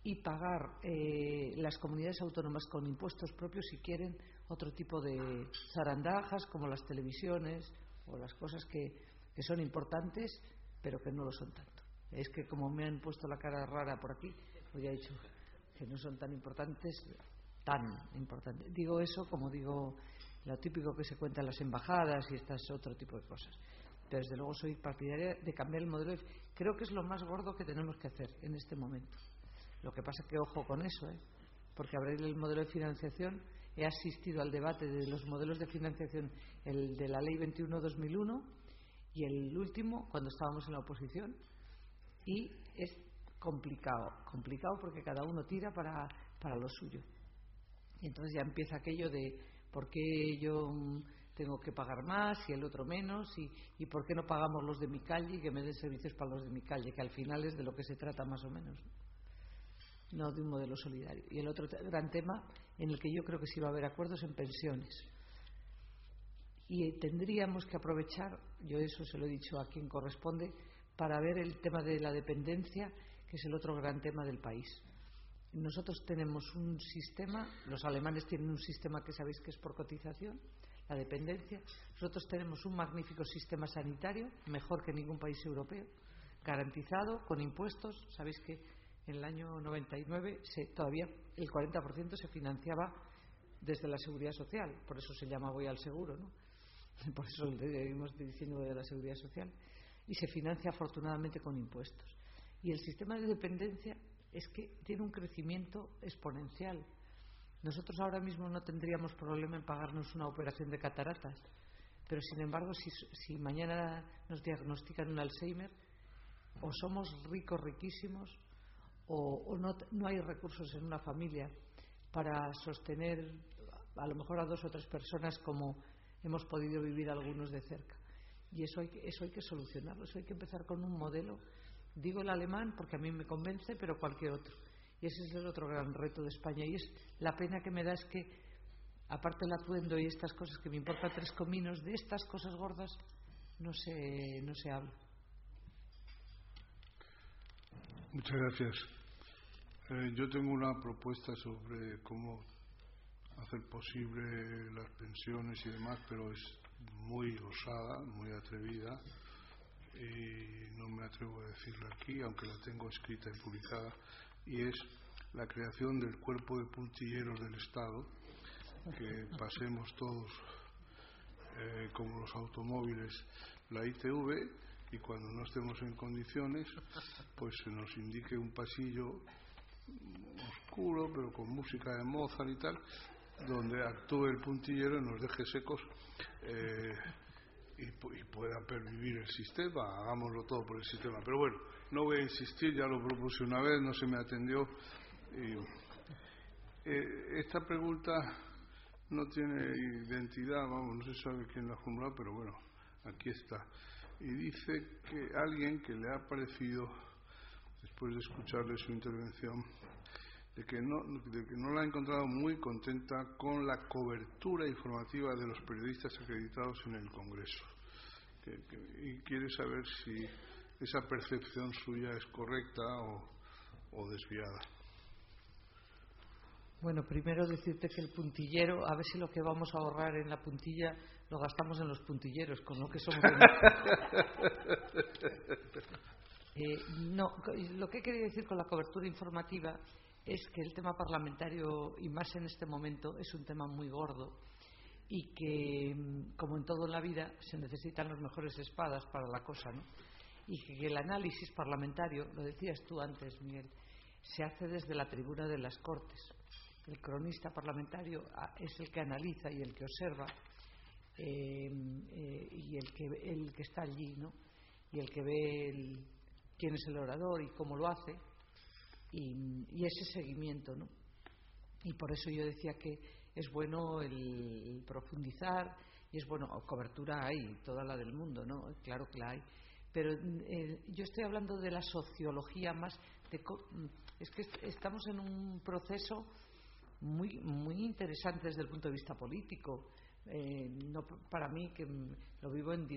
y pagar eh, las comunidades autónomas con impuestos propios si quieren otro tipo de zarandajas como las televisiones o las cosas que, son importantes pero que no lo son tanto. Es que como me han puesto la cara rara por aquí, pues ya he dicho que no son tan importantes, tan importantes. Digo eso como digo lo típico que se cuenta en las embajadas y estas otro tipo de cosas. Pero desde luego soy partidaria de cambiar el modelo. Creo que es lo más gordo que tenemos que hacer en este momento. Lo que pasa es que ojo con eso, ¿eh? porque abrir el modelo de financiación he asistido al debate de los modelos de financiación, el de la Ley 21-2001 y el último cuando estábamos en la oposición, y es complicado, complicado porque cada uno tira para, para lo suyo. Y entonces ya empieza aquello de por qué yo tengo que pagar más y el otro menos y, y por qué no pagamos los de mi calle y que me den servicios para los de mi calle, que al final es de lo que se trata más o menos no de un modelo solidario. Y el otro gran tema en el que yo creo que sí va a haber acuerdos en pensiones. Y tendríamos que aprovechar, yo eso se lo he dicho a quien corresponde, para ver el tema de la dependencia, que es el otro gran tema del país. Nosotros tenemos un sistema, los alemanes tienen un sistema que sabéis que es por cotización, la dependencia. Nosotros tenemos un magnífico sistema sanitario, mejor que ningún país europeo, garantizado, con impuestos. Sabéis que en el año 99 se, todavía el 40% se financiaba desde la seguridad social, por eso se llama Voy al Seguro, ¿no? por eso seguimos diciendo de la seguridad social, y se financia afortunadamente con impuestos. Y el sistema de dependencia es que tiene un crecimiento exponencial. Nosotros ahora mismo no tendríamos problema en pagarnos una operación de cataratas, pero sin embargo, si, si mañana nos diagnostican un Alzheimer, o somos ricos, riquísimos, o, no, no, hay recursos en una familia para sostener a lo mejor a dos o tres personas como hemos podido vivir algunos de cerca. Y eso hay, eso hay que solucionarlo, eso hay que empezar con un modelo. Digo el alemán porque a mí me convence, pero cualquier otro. Y ese es el otro gran reto de España. Y es la pena que me da es que, aparte del atuendo y estas cosas que me importa tres cominos, de estas cosas gordas no se, no se habla. Muchas gracias. Eh, yo tengo una propuesta sobre cómo hacer posible las pensiones y demás, pero es muy osada, muy atrevida y no me atrevo a decirla aquí, aunque la tengo escrita y publicada, y es la creación del cuerpo de puntilleros del Estado, que pasemos todos eh, como los automóviles la ITV y cuando no estemos en condiciones, pues se nos indique un pasillo oscuro, pero con música de Mozart y tal, donde actúe el puntillero y nos deje secos eh, y, pueda pervivir el sistema, hagámoslo todo por el sistema. Pero bueno, no voy a insistir, ya lo propuse una vez, no se me atendió. Eh, esta pregunta no tiene identidad, vamos, no se sabe quién la ha formulado, pero bueno, aquí está y dice que alguien que le ha parecido, después de escucharle su intervención, de que, no, de que no la ha encontrado muy contenta con la cobertura informativa de los periodistas acreditados en el Congreso. y quiere saber si esa percepción suya es correcta o desviada. Bueno, primero decirte que el puntillero, a ver si lo que vamos a ahorrar en la puntilla lo gastamos en los puntilleros, con lo que somos. eh, no, lo que he querido decir con la cobertura informativa es que el tema parlamentario, y más en este momento, es un tema muy gordo y que, como en todo en la vida, se necesitan las mejores espadas para la cosa, ¿no? Y que el análisis parlamentario, lo decías tú antes, Miguel, se hace desde la tribuna de las Cortes el cronista parlamentario ah, es el que analiza y el que observa eh, eh, y el que, el que está allí, ¿no? Y el que ve quién es el orador y cómo lo hace. Y, ese seguimiento, ¿no? Y por eso yo decía que es bueno el, profundizar y es bueno, cobertura hay, toda la del mundo, ¿no? Claro que la hay. Pero eh, yo estoy hablando de la sociología más. De, es que estamos en un proceso muy, muy interesante desde el punto de vista político. Eh, no para mí, que lo vivo en,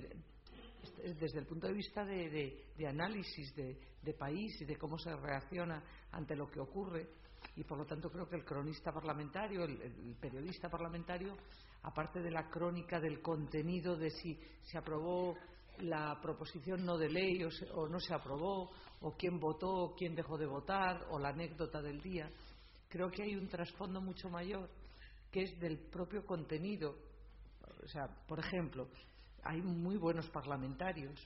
desde el punto de vista de, análisis de, país y de cómo se reacciona ante lo que ocurre. Y por lo tanto creo que el cronista parlamentario, el, periodista parlamentario, aparte de la crónica del contenido de si se aprobó la proposición no de ley o, o no se aprobó, o quién votó, o quién dejó de votar, o la anécdota del día, creo que hay un trasfondo mucho mayor que es del propio contenido. O sea, por ejemplo, hay muy buenos parlamentarios.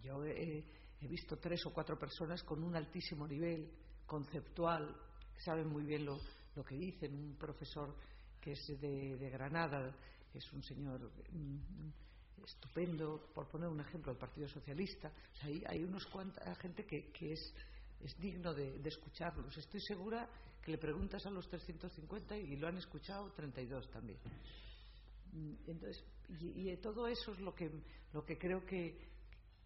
Yo he, visto tres o cuatro personas con un altísimo nivel conceptual, que saben muy bien lo, que dicen. Un profesor que es de, Granada, es un señor mm, estupendo, por poner un ejemplo, el Partido Socialista. hay, hay unos cuanta gente que, es, es, digno de, escucharlos. Estoy segura que le preguntas a los 350 y lo han escuchado 32 también. Entonces, y, todo eso es lo que, lo que creo que,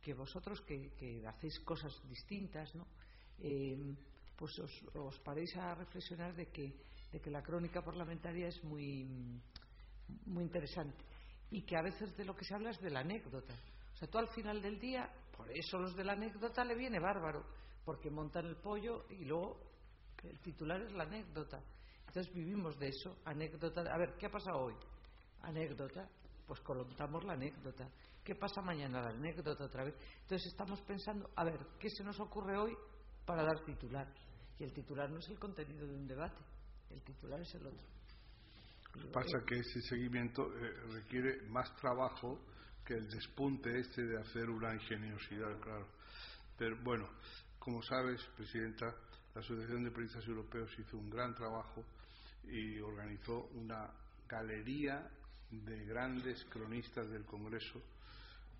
que vosotros que, hacéis cosas distintas, ¿no? Eh, pues os, paréis a reflexionar de que, de que la crónica parlamentaria es muy, muy interesante y que a veces de lo que se habla es de la anécdota. O sea, tú al final del día, por eso los de la anécdota le viene bárbaro, porque montan el pollo y luego el titular es la anécdota. Entonces vivimos de eso, anécdota. A ver, ¿qué ha pasado hoy? Anécdota, pues contamos la anécdota. ¿Qué pasa mañana? La anécdota otra vez. Entonces estamos pensando, a ver, ¿qué se nos ocurre hoy para dar titular? Y el titular no es el contenido de un debate, el titular es el otro. Pasa que ese seguimiento eh, requiere más trabajo que el despunte este de hacer una ingeniosidad, claro. Pero bueno, como sabes, Presidenta, la Asociación de Periodistas Europeos hizo un gran trabajo y organizó una galería de grandes cronistas del Congreso,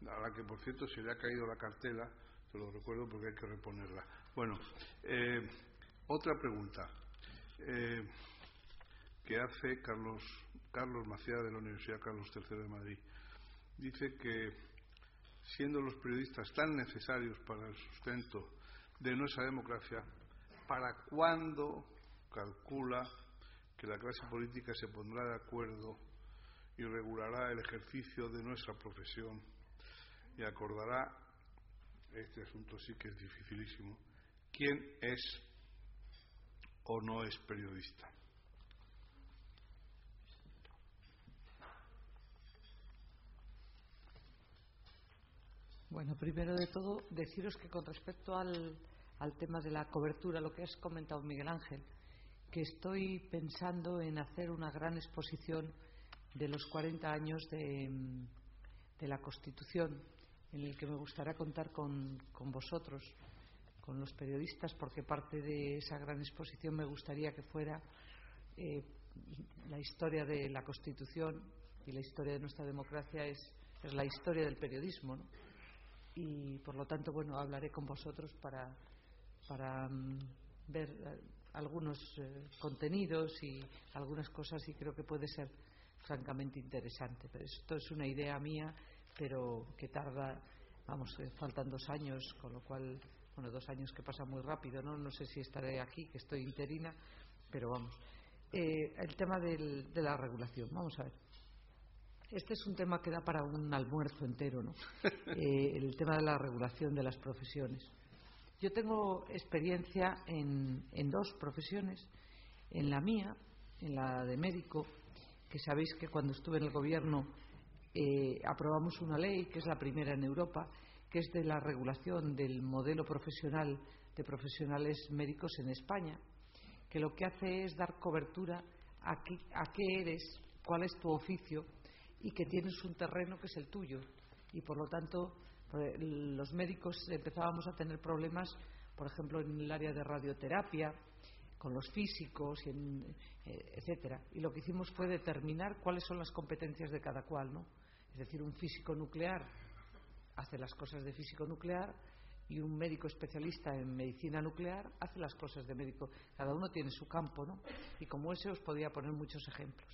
a la que por cierto se le ha caído la cartela, te lo recuerdo porque hay que reponerla. Bueno, eh, otra pregunta eh, que hace Carlos, Carlos Macía de la Universidad Carlos III de Madrid. Dice que siendo los periodistas tan necesarios para el sustento de nuestra democracia, ¿para cuándo calcula que la clase política se pondrá de acuerdo y regulará el ejercicio de nuestra profesión y acordará, este asunto sí que es dificilísimo, quién es o no es periodista. Bueno, primero de todo, deciros que con respecto al, al tema de la cobertura, lo que has comentado Miguel Ángel, que estoy pensando en hacer una gran exposición de los 40 años de, la Constitución, en el que me gustaría contar con, vosotros, con los periodistas, porque parte de esa gran exposición me gustaría que fuera eh, la historia de la Constitución y la historia de nuestra democracia es, la historia del periodismo. Y por lo tanto, bueno, hablaré con vosotros para, para mm, ver eh, algunos eh, contenidos y algunas cosas y creo que puede ser francamente interesante. Pero esto es una idea mía, pero que tarda, vamos, eh, faltan dos años, con lo cual, bueno, dos años que pasan muy rápido, ¿no? No sé si estaré aquí, que estoy interina, pero vamos. Eh, el tema del, de la regulación, vamos a ver. Este es un tema que da para un almuerzo entero, ¿no? Eh, el tema de la regulación de las profesiones. Yo tengo experiencia en, en dos profesiones. En la mía, en la de médico, que sabéis que cuando estuve en el gobierno eh, aprobamos una ley, que es la primera en Europa, que es de la regulación del modelo profesional de profesionales médicos en España, que lo que hace es dar cobertura a qué, a qué eres, cuál es tu oficio y que tienes un terreno que es el tuyo. Y por lo tanto, pues, los médicos empezábamos a tener problemas, por ejemplo, en el área de radioterapia, con los físicos, y eh, etcétera. Y lo que hicimos fue determinar cuáles son las competencias de cada cual, ¿no? Es decir, un físico nuclear hace las cosas de físico nuclear, y un médico especialista en medicina nuclear hace las cosas de médico. Cada uno tiene su campo, ¿no? Y como ese os podría poner muchos ejemplos.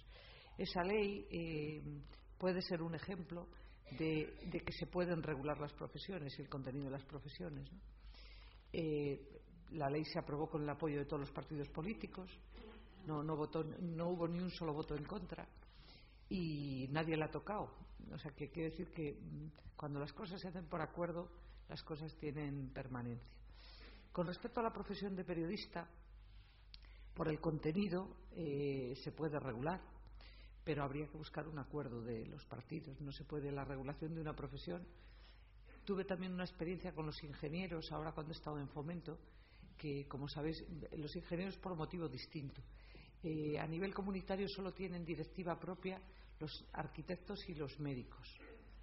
Esa ley eh, puede ser un ejemplo de, que se pueden regular las profesiones y el contenido de las profesiones. Eh, la ley se aprobó con el apoyo de todos los partidos políticos, no, no, votó, no hubo ni un solo voto en contra y nadie la ha tocado. O sea, que quiere decir que mm, cuando las cosas se hacen por acuerdo, las cosas tienen permanencia. Con respecto a la profesión de periodista, por el contenido eh, se puede regular, pero habría que buscar un acuerdo de los partidos. No se puede la regulación de una profesión. Tuve también una experiencia con los ingenieros, ahora cuando he estado en fomento, que, como sabéis, los ingenieros por motivo distinto. Eh, a nivel comunitario solo tienen directiva propia los arquitectos y los médicos.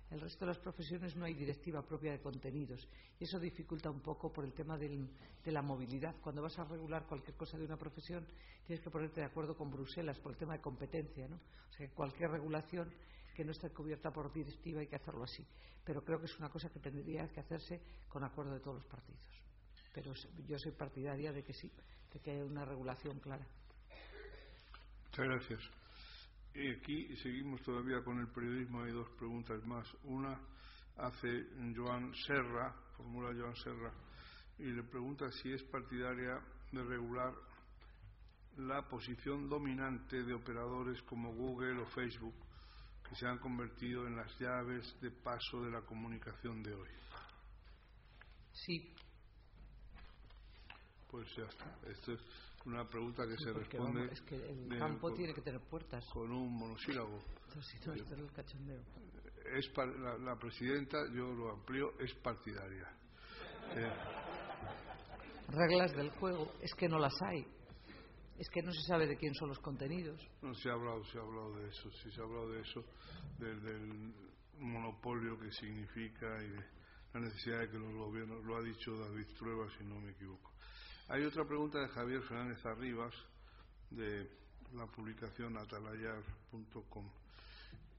El resto de las profesiones no hay directiva propia de contenidos y eso dificulta un poco por el tema de la movilidad. Cuando vas a regular cualquier cosa de una profesión tienes que ponerte de acuerdo con Bruselas por el tema de competencia. ¿no? O sea, cualquier regulación que no esté cubierta por directiva hay que hacerlo así. Pero creo que es una cosa que tendría que hacerse con acuerdo de todos los partidos. Pero yo soy partidaria de que sí, de que haya una regulación clara. Muchas gracias. Y aquí seguimos todavía con el periodismo. Hay dos preguntas más. Una hace Joan Serra, formula Joan Serra, y le pregunta si es partidaria de regular la posición dominante de operadores como Google o Facebook, que se han convertido en las llaves de paso de la comunicación de hoy. Sí. Pues ya está. Esto es una pregunta que se responde. es que el campo tiene que tener puertas. Con un monosílabo. Si no, es el cachondeo. Es la, presidenta, yo lo amplío, es partidaria. Eh, Reglas del juego, es que no las hay. Es que no se sabe de quién son los contenidos. No se ha hablado, se ha hablado de eso, sí se ha hablado de eso, del, monopolio que significa y de la necesidad de que los gobiernos, lo ha dicho David Trueba, si no me equivoco. Hay otra pregunta de Javier Fernández Arribas, de la publicación atalayar.com.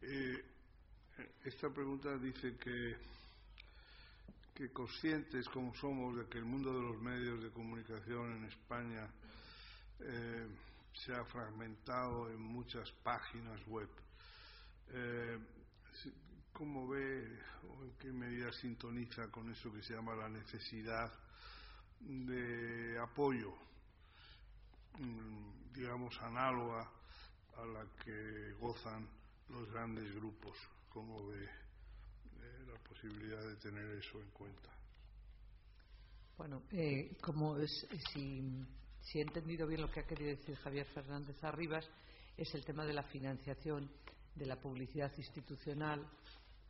Eh, esta pregunta dice que, que conscientes como somos de que el mundo de los medios de comunicación en España eh, se ha fragmentado en muchas páginas web, eh, ¿cómo ve o en qué medida sintoniza con eso que se llama la necesidad de apoyo, mm, digamos, análoga a la que gozan los grandes grupos. ¿Cómo ve eh, la posibilidad de tener eso en cuenta? Bueno, eh, como es, si, si, he entendido bien lo que ha querido decir Javier Fernández Arribas, es el tema de la financiación de la publicidad institucional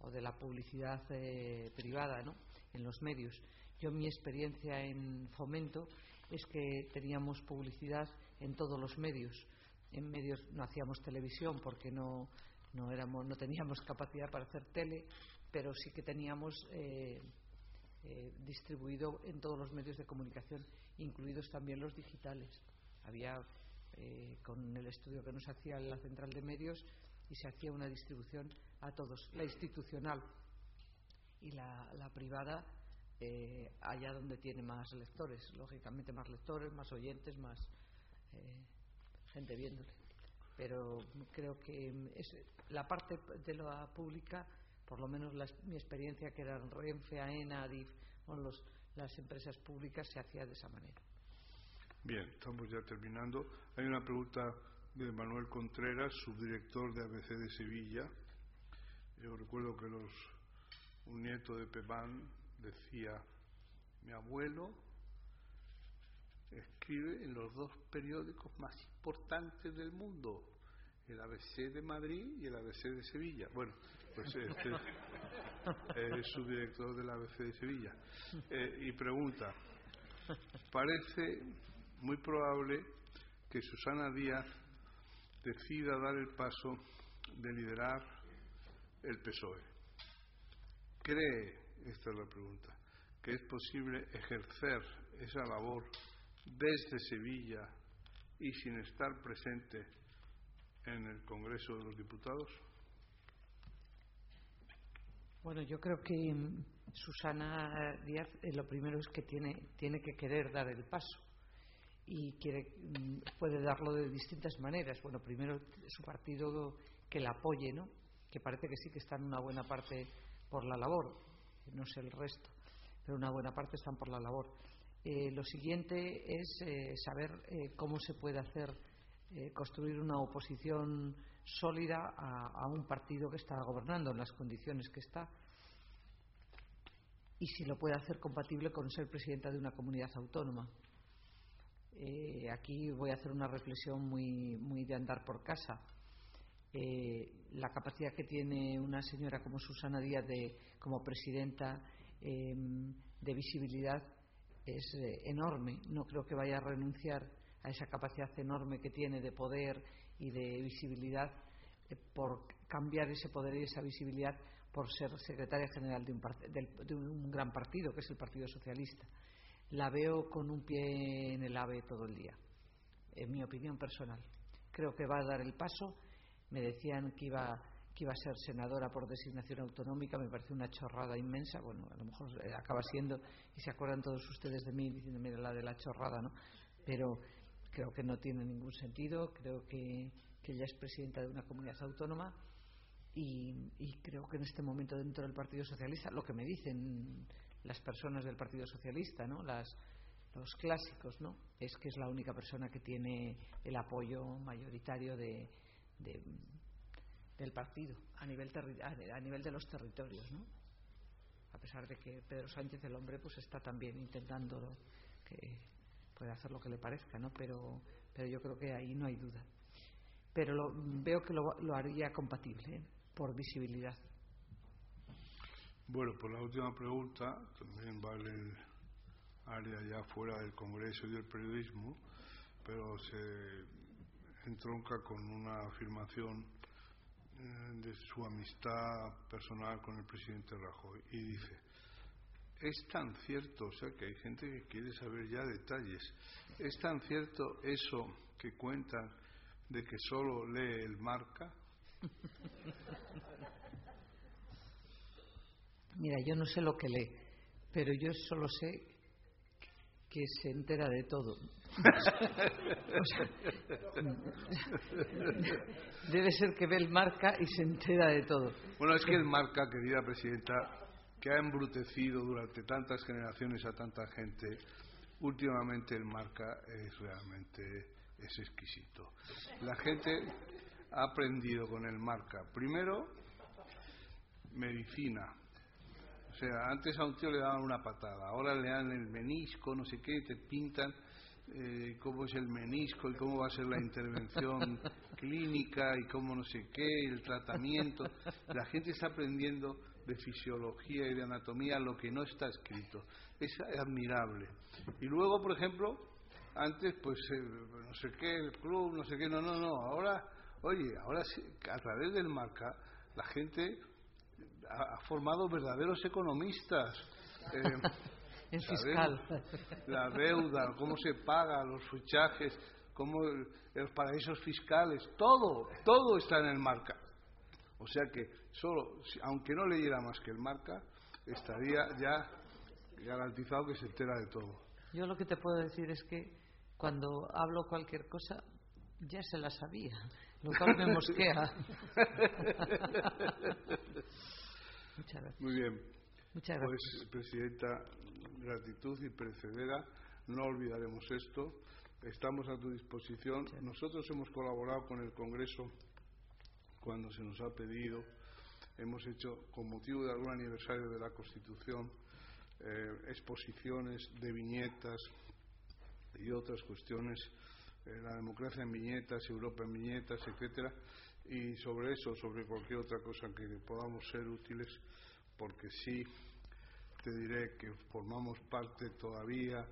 o de la publicidad eh, privada ¿no? en los medios. Yo mi experiencia en fomento es que teníamos publicidad en todos los medios. En medios no hacíamos televisión porque no, no, éramos, no teníamos capacidad para hacer tele, pero sí que teníamos eh, eh, distribuido en todos los medios de comunicación, incluidos también los digitales. Había eh, con el estudio que nos hacía la central de medios y se hacía una distribución a todos, la institucional y la privada eh, allá donde tiene más lectores, lógicamente más lectores, más oyentes, más eh, gente viéndole. Pero creo que es la parte de la pública, por lo menos mi experiencia que eran Renfe, AENA, ADIF, los, las empresas públicas se hacía de esa manera. Bien, estamos ya terminando. Hay una pregunta de Manuel Contreras, subdirector de ABC de Sevilla. Yo recuerdo que los, un nieto de Pepán decía, mi abuelo escribe en los dos periódicos más importantes del mundo, el ABC de Madrid y el ABC de Sevilla. Bueno, pues este es subdirector del ABC de Sevilla. Eh, y pregunta, parece muy probable que Susana Díaz decida dar el paso de liderar el PSOE. ¿Cree esta es la pregunta, que es posible ejercer esa labor desde Sevilla y sin estar presente en el Congreso de los Diputados? Bueno, yo creo que mm, Susana Díaz eh, lo primero es que tiene, tiene que querer dar el paso y quiere, mm, puede darlo de distintas maneras. Bueno, primero su partido que la apoye, ¿no? Que parece que sí que está en una buena parte por la labor, no sé el resto, pero una buena parte están por la labor. Eh, lo siguiente es eh, saber cómo se puede hacer construir una oposición sólida a, un partido que está gobernando en las condiciones que está y si lo puede hacer compatible con ser presidenta de una comunidad autónoma. Eh, aquí voy a hacer una reflexión muy, muy de andar por casa. Eh, la capacidad que tiene una señora como Susana Díaz de, como presidenta em, de visibilidad es eh, enorme. No creo que vaya a renunciar a esa capacidad enorme que tiene de poder y de visibilidad eh, por cambiar ese poder y esa visibilidad por ser secretaria general de un, de un, gran partido, que es el Partido Socialista. La veo con un pie en el ave todo el día, en mi opinión personal. Creo que va a dar el paso. Me decían que iba, que iba a ser senadora por designación autonómica, me parece una chorrada inmensa. Bueno, a lo mejor eh, acaba siendo, y se acuerdan todos ustedes de mí diciendo, mira, la de la chorrada, ¿no? Pero creo que no tiene ningún sentido. Creo que que ella es presidenta de una comunidad autónoma y, creo que en este momento dentro del Partido Socialista, lo que me dicen las personas del Partido Socialista, ¿no? Las, los clásicos, ¿no? Es que es la única persona que tiene el apoyo mayoritario de, del partido a nivel, a nivel de los territorios, ¿no? A pesar de que Pedro Sánchez, el hombre, pues está también intentando que puede hacer lo que le parezca, ¿no? Pero, pero yo creo que ahí no hay duda pero veo que lo, haría compatible ¿eh? por visibilidad. Bueno, por la última pregunta, también vale área ya fuera del Congreso y del periodismo, pero se entronca con una afirmación eh, de su amistad personal con el presidente Rajoy y dice, es tan cierto, o sea que hay gente que quiere saber ya detalles, es tan cierto eso que cuentan de que solo lee el marca? Mira, yo no sé lo que lee, pero yo solo sé que se entera de todo. debe ser que ve el marca y se entera de todo. Bueno, es que el marca, querida presidenta, que ha embrutecido durante tantas generaciones a tanta gente, últimamente el marca es realmente es exquisito. La gente ha aprendido con el marca. Primero, medicina. O sea, antes a un tío le daban una patada, ahora le dan el menisco, no sé qué, te pintan eh, cómo es el menisco y cómo va a ser la intervención clínica y cómo no sé qué, el tratamiento. La gente está aprendiendo de fisiología y de anatomía lo que no está escrito. Es admirable. Y luego, por ejemplo, antes pues eh, no sé qué, el club, no sé qué, no, no, no, ahora, oye, ahora a través del marca la gente ha, formado verdaderos economistas. Eh, en fiscal. La deuda, cómo se paga, los fichajes, cómo los paraísos fiscales, todo, todo está en el marca. O sea que solo, aunque no leyera más que el marca, estaría ya garantizado que se entera de todo. Yo lo que te puedo decir es que cuando hablo cualquier cosa ya se la sabía, lo cual me mosquea. Muchas gracias. Muy bien. Muchas gracias. Pues, Presidenta, gratitud y precedera. No olvidaremos esto. Estamos a tu disposición. Nosotros hemos colaborado con el Congreso cuando se nos ha pedido. Hemos hecho, con motivo de algún aniversario de la Constitución, eh, exposiciones de viñetas y otras cuestiones, eh, la democracia en viñetas, Europa en viñetas, etcétera, y sobre eso, sobre cualquier otra cosa que podamos ser útiles, porque sí te diré que formamos parte todavía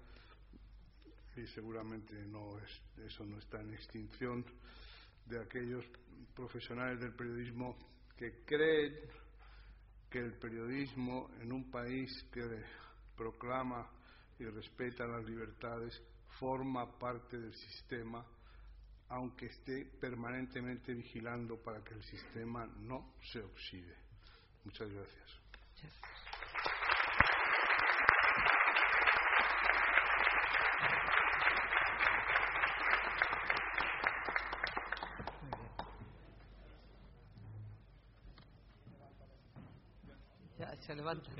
y seguramente no es, eso no está en extinción de aquellos profesionales del periodismo que creen que el periodismo en un país que proclama y respeta las libertades forma parte del sistema, aunque esté permanentemente vigilando para que el sistema no se oxide. Muchas gracias. Ya, se levanta.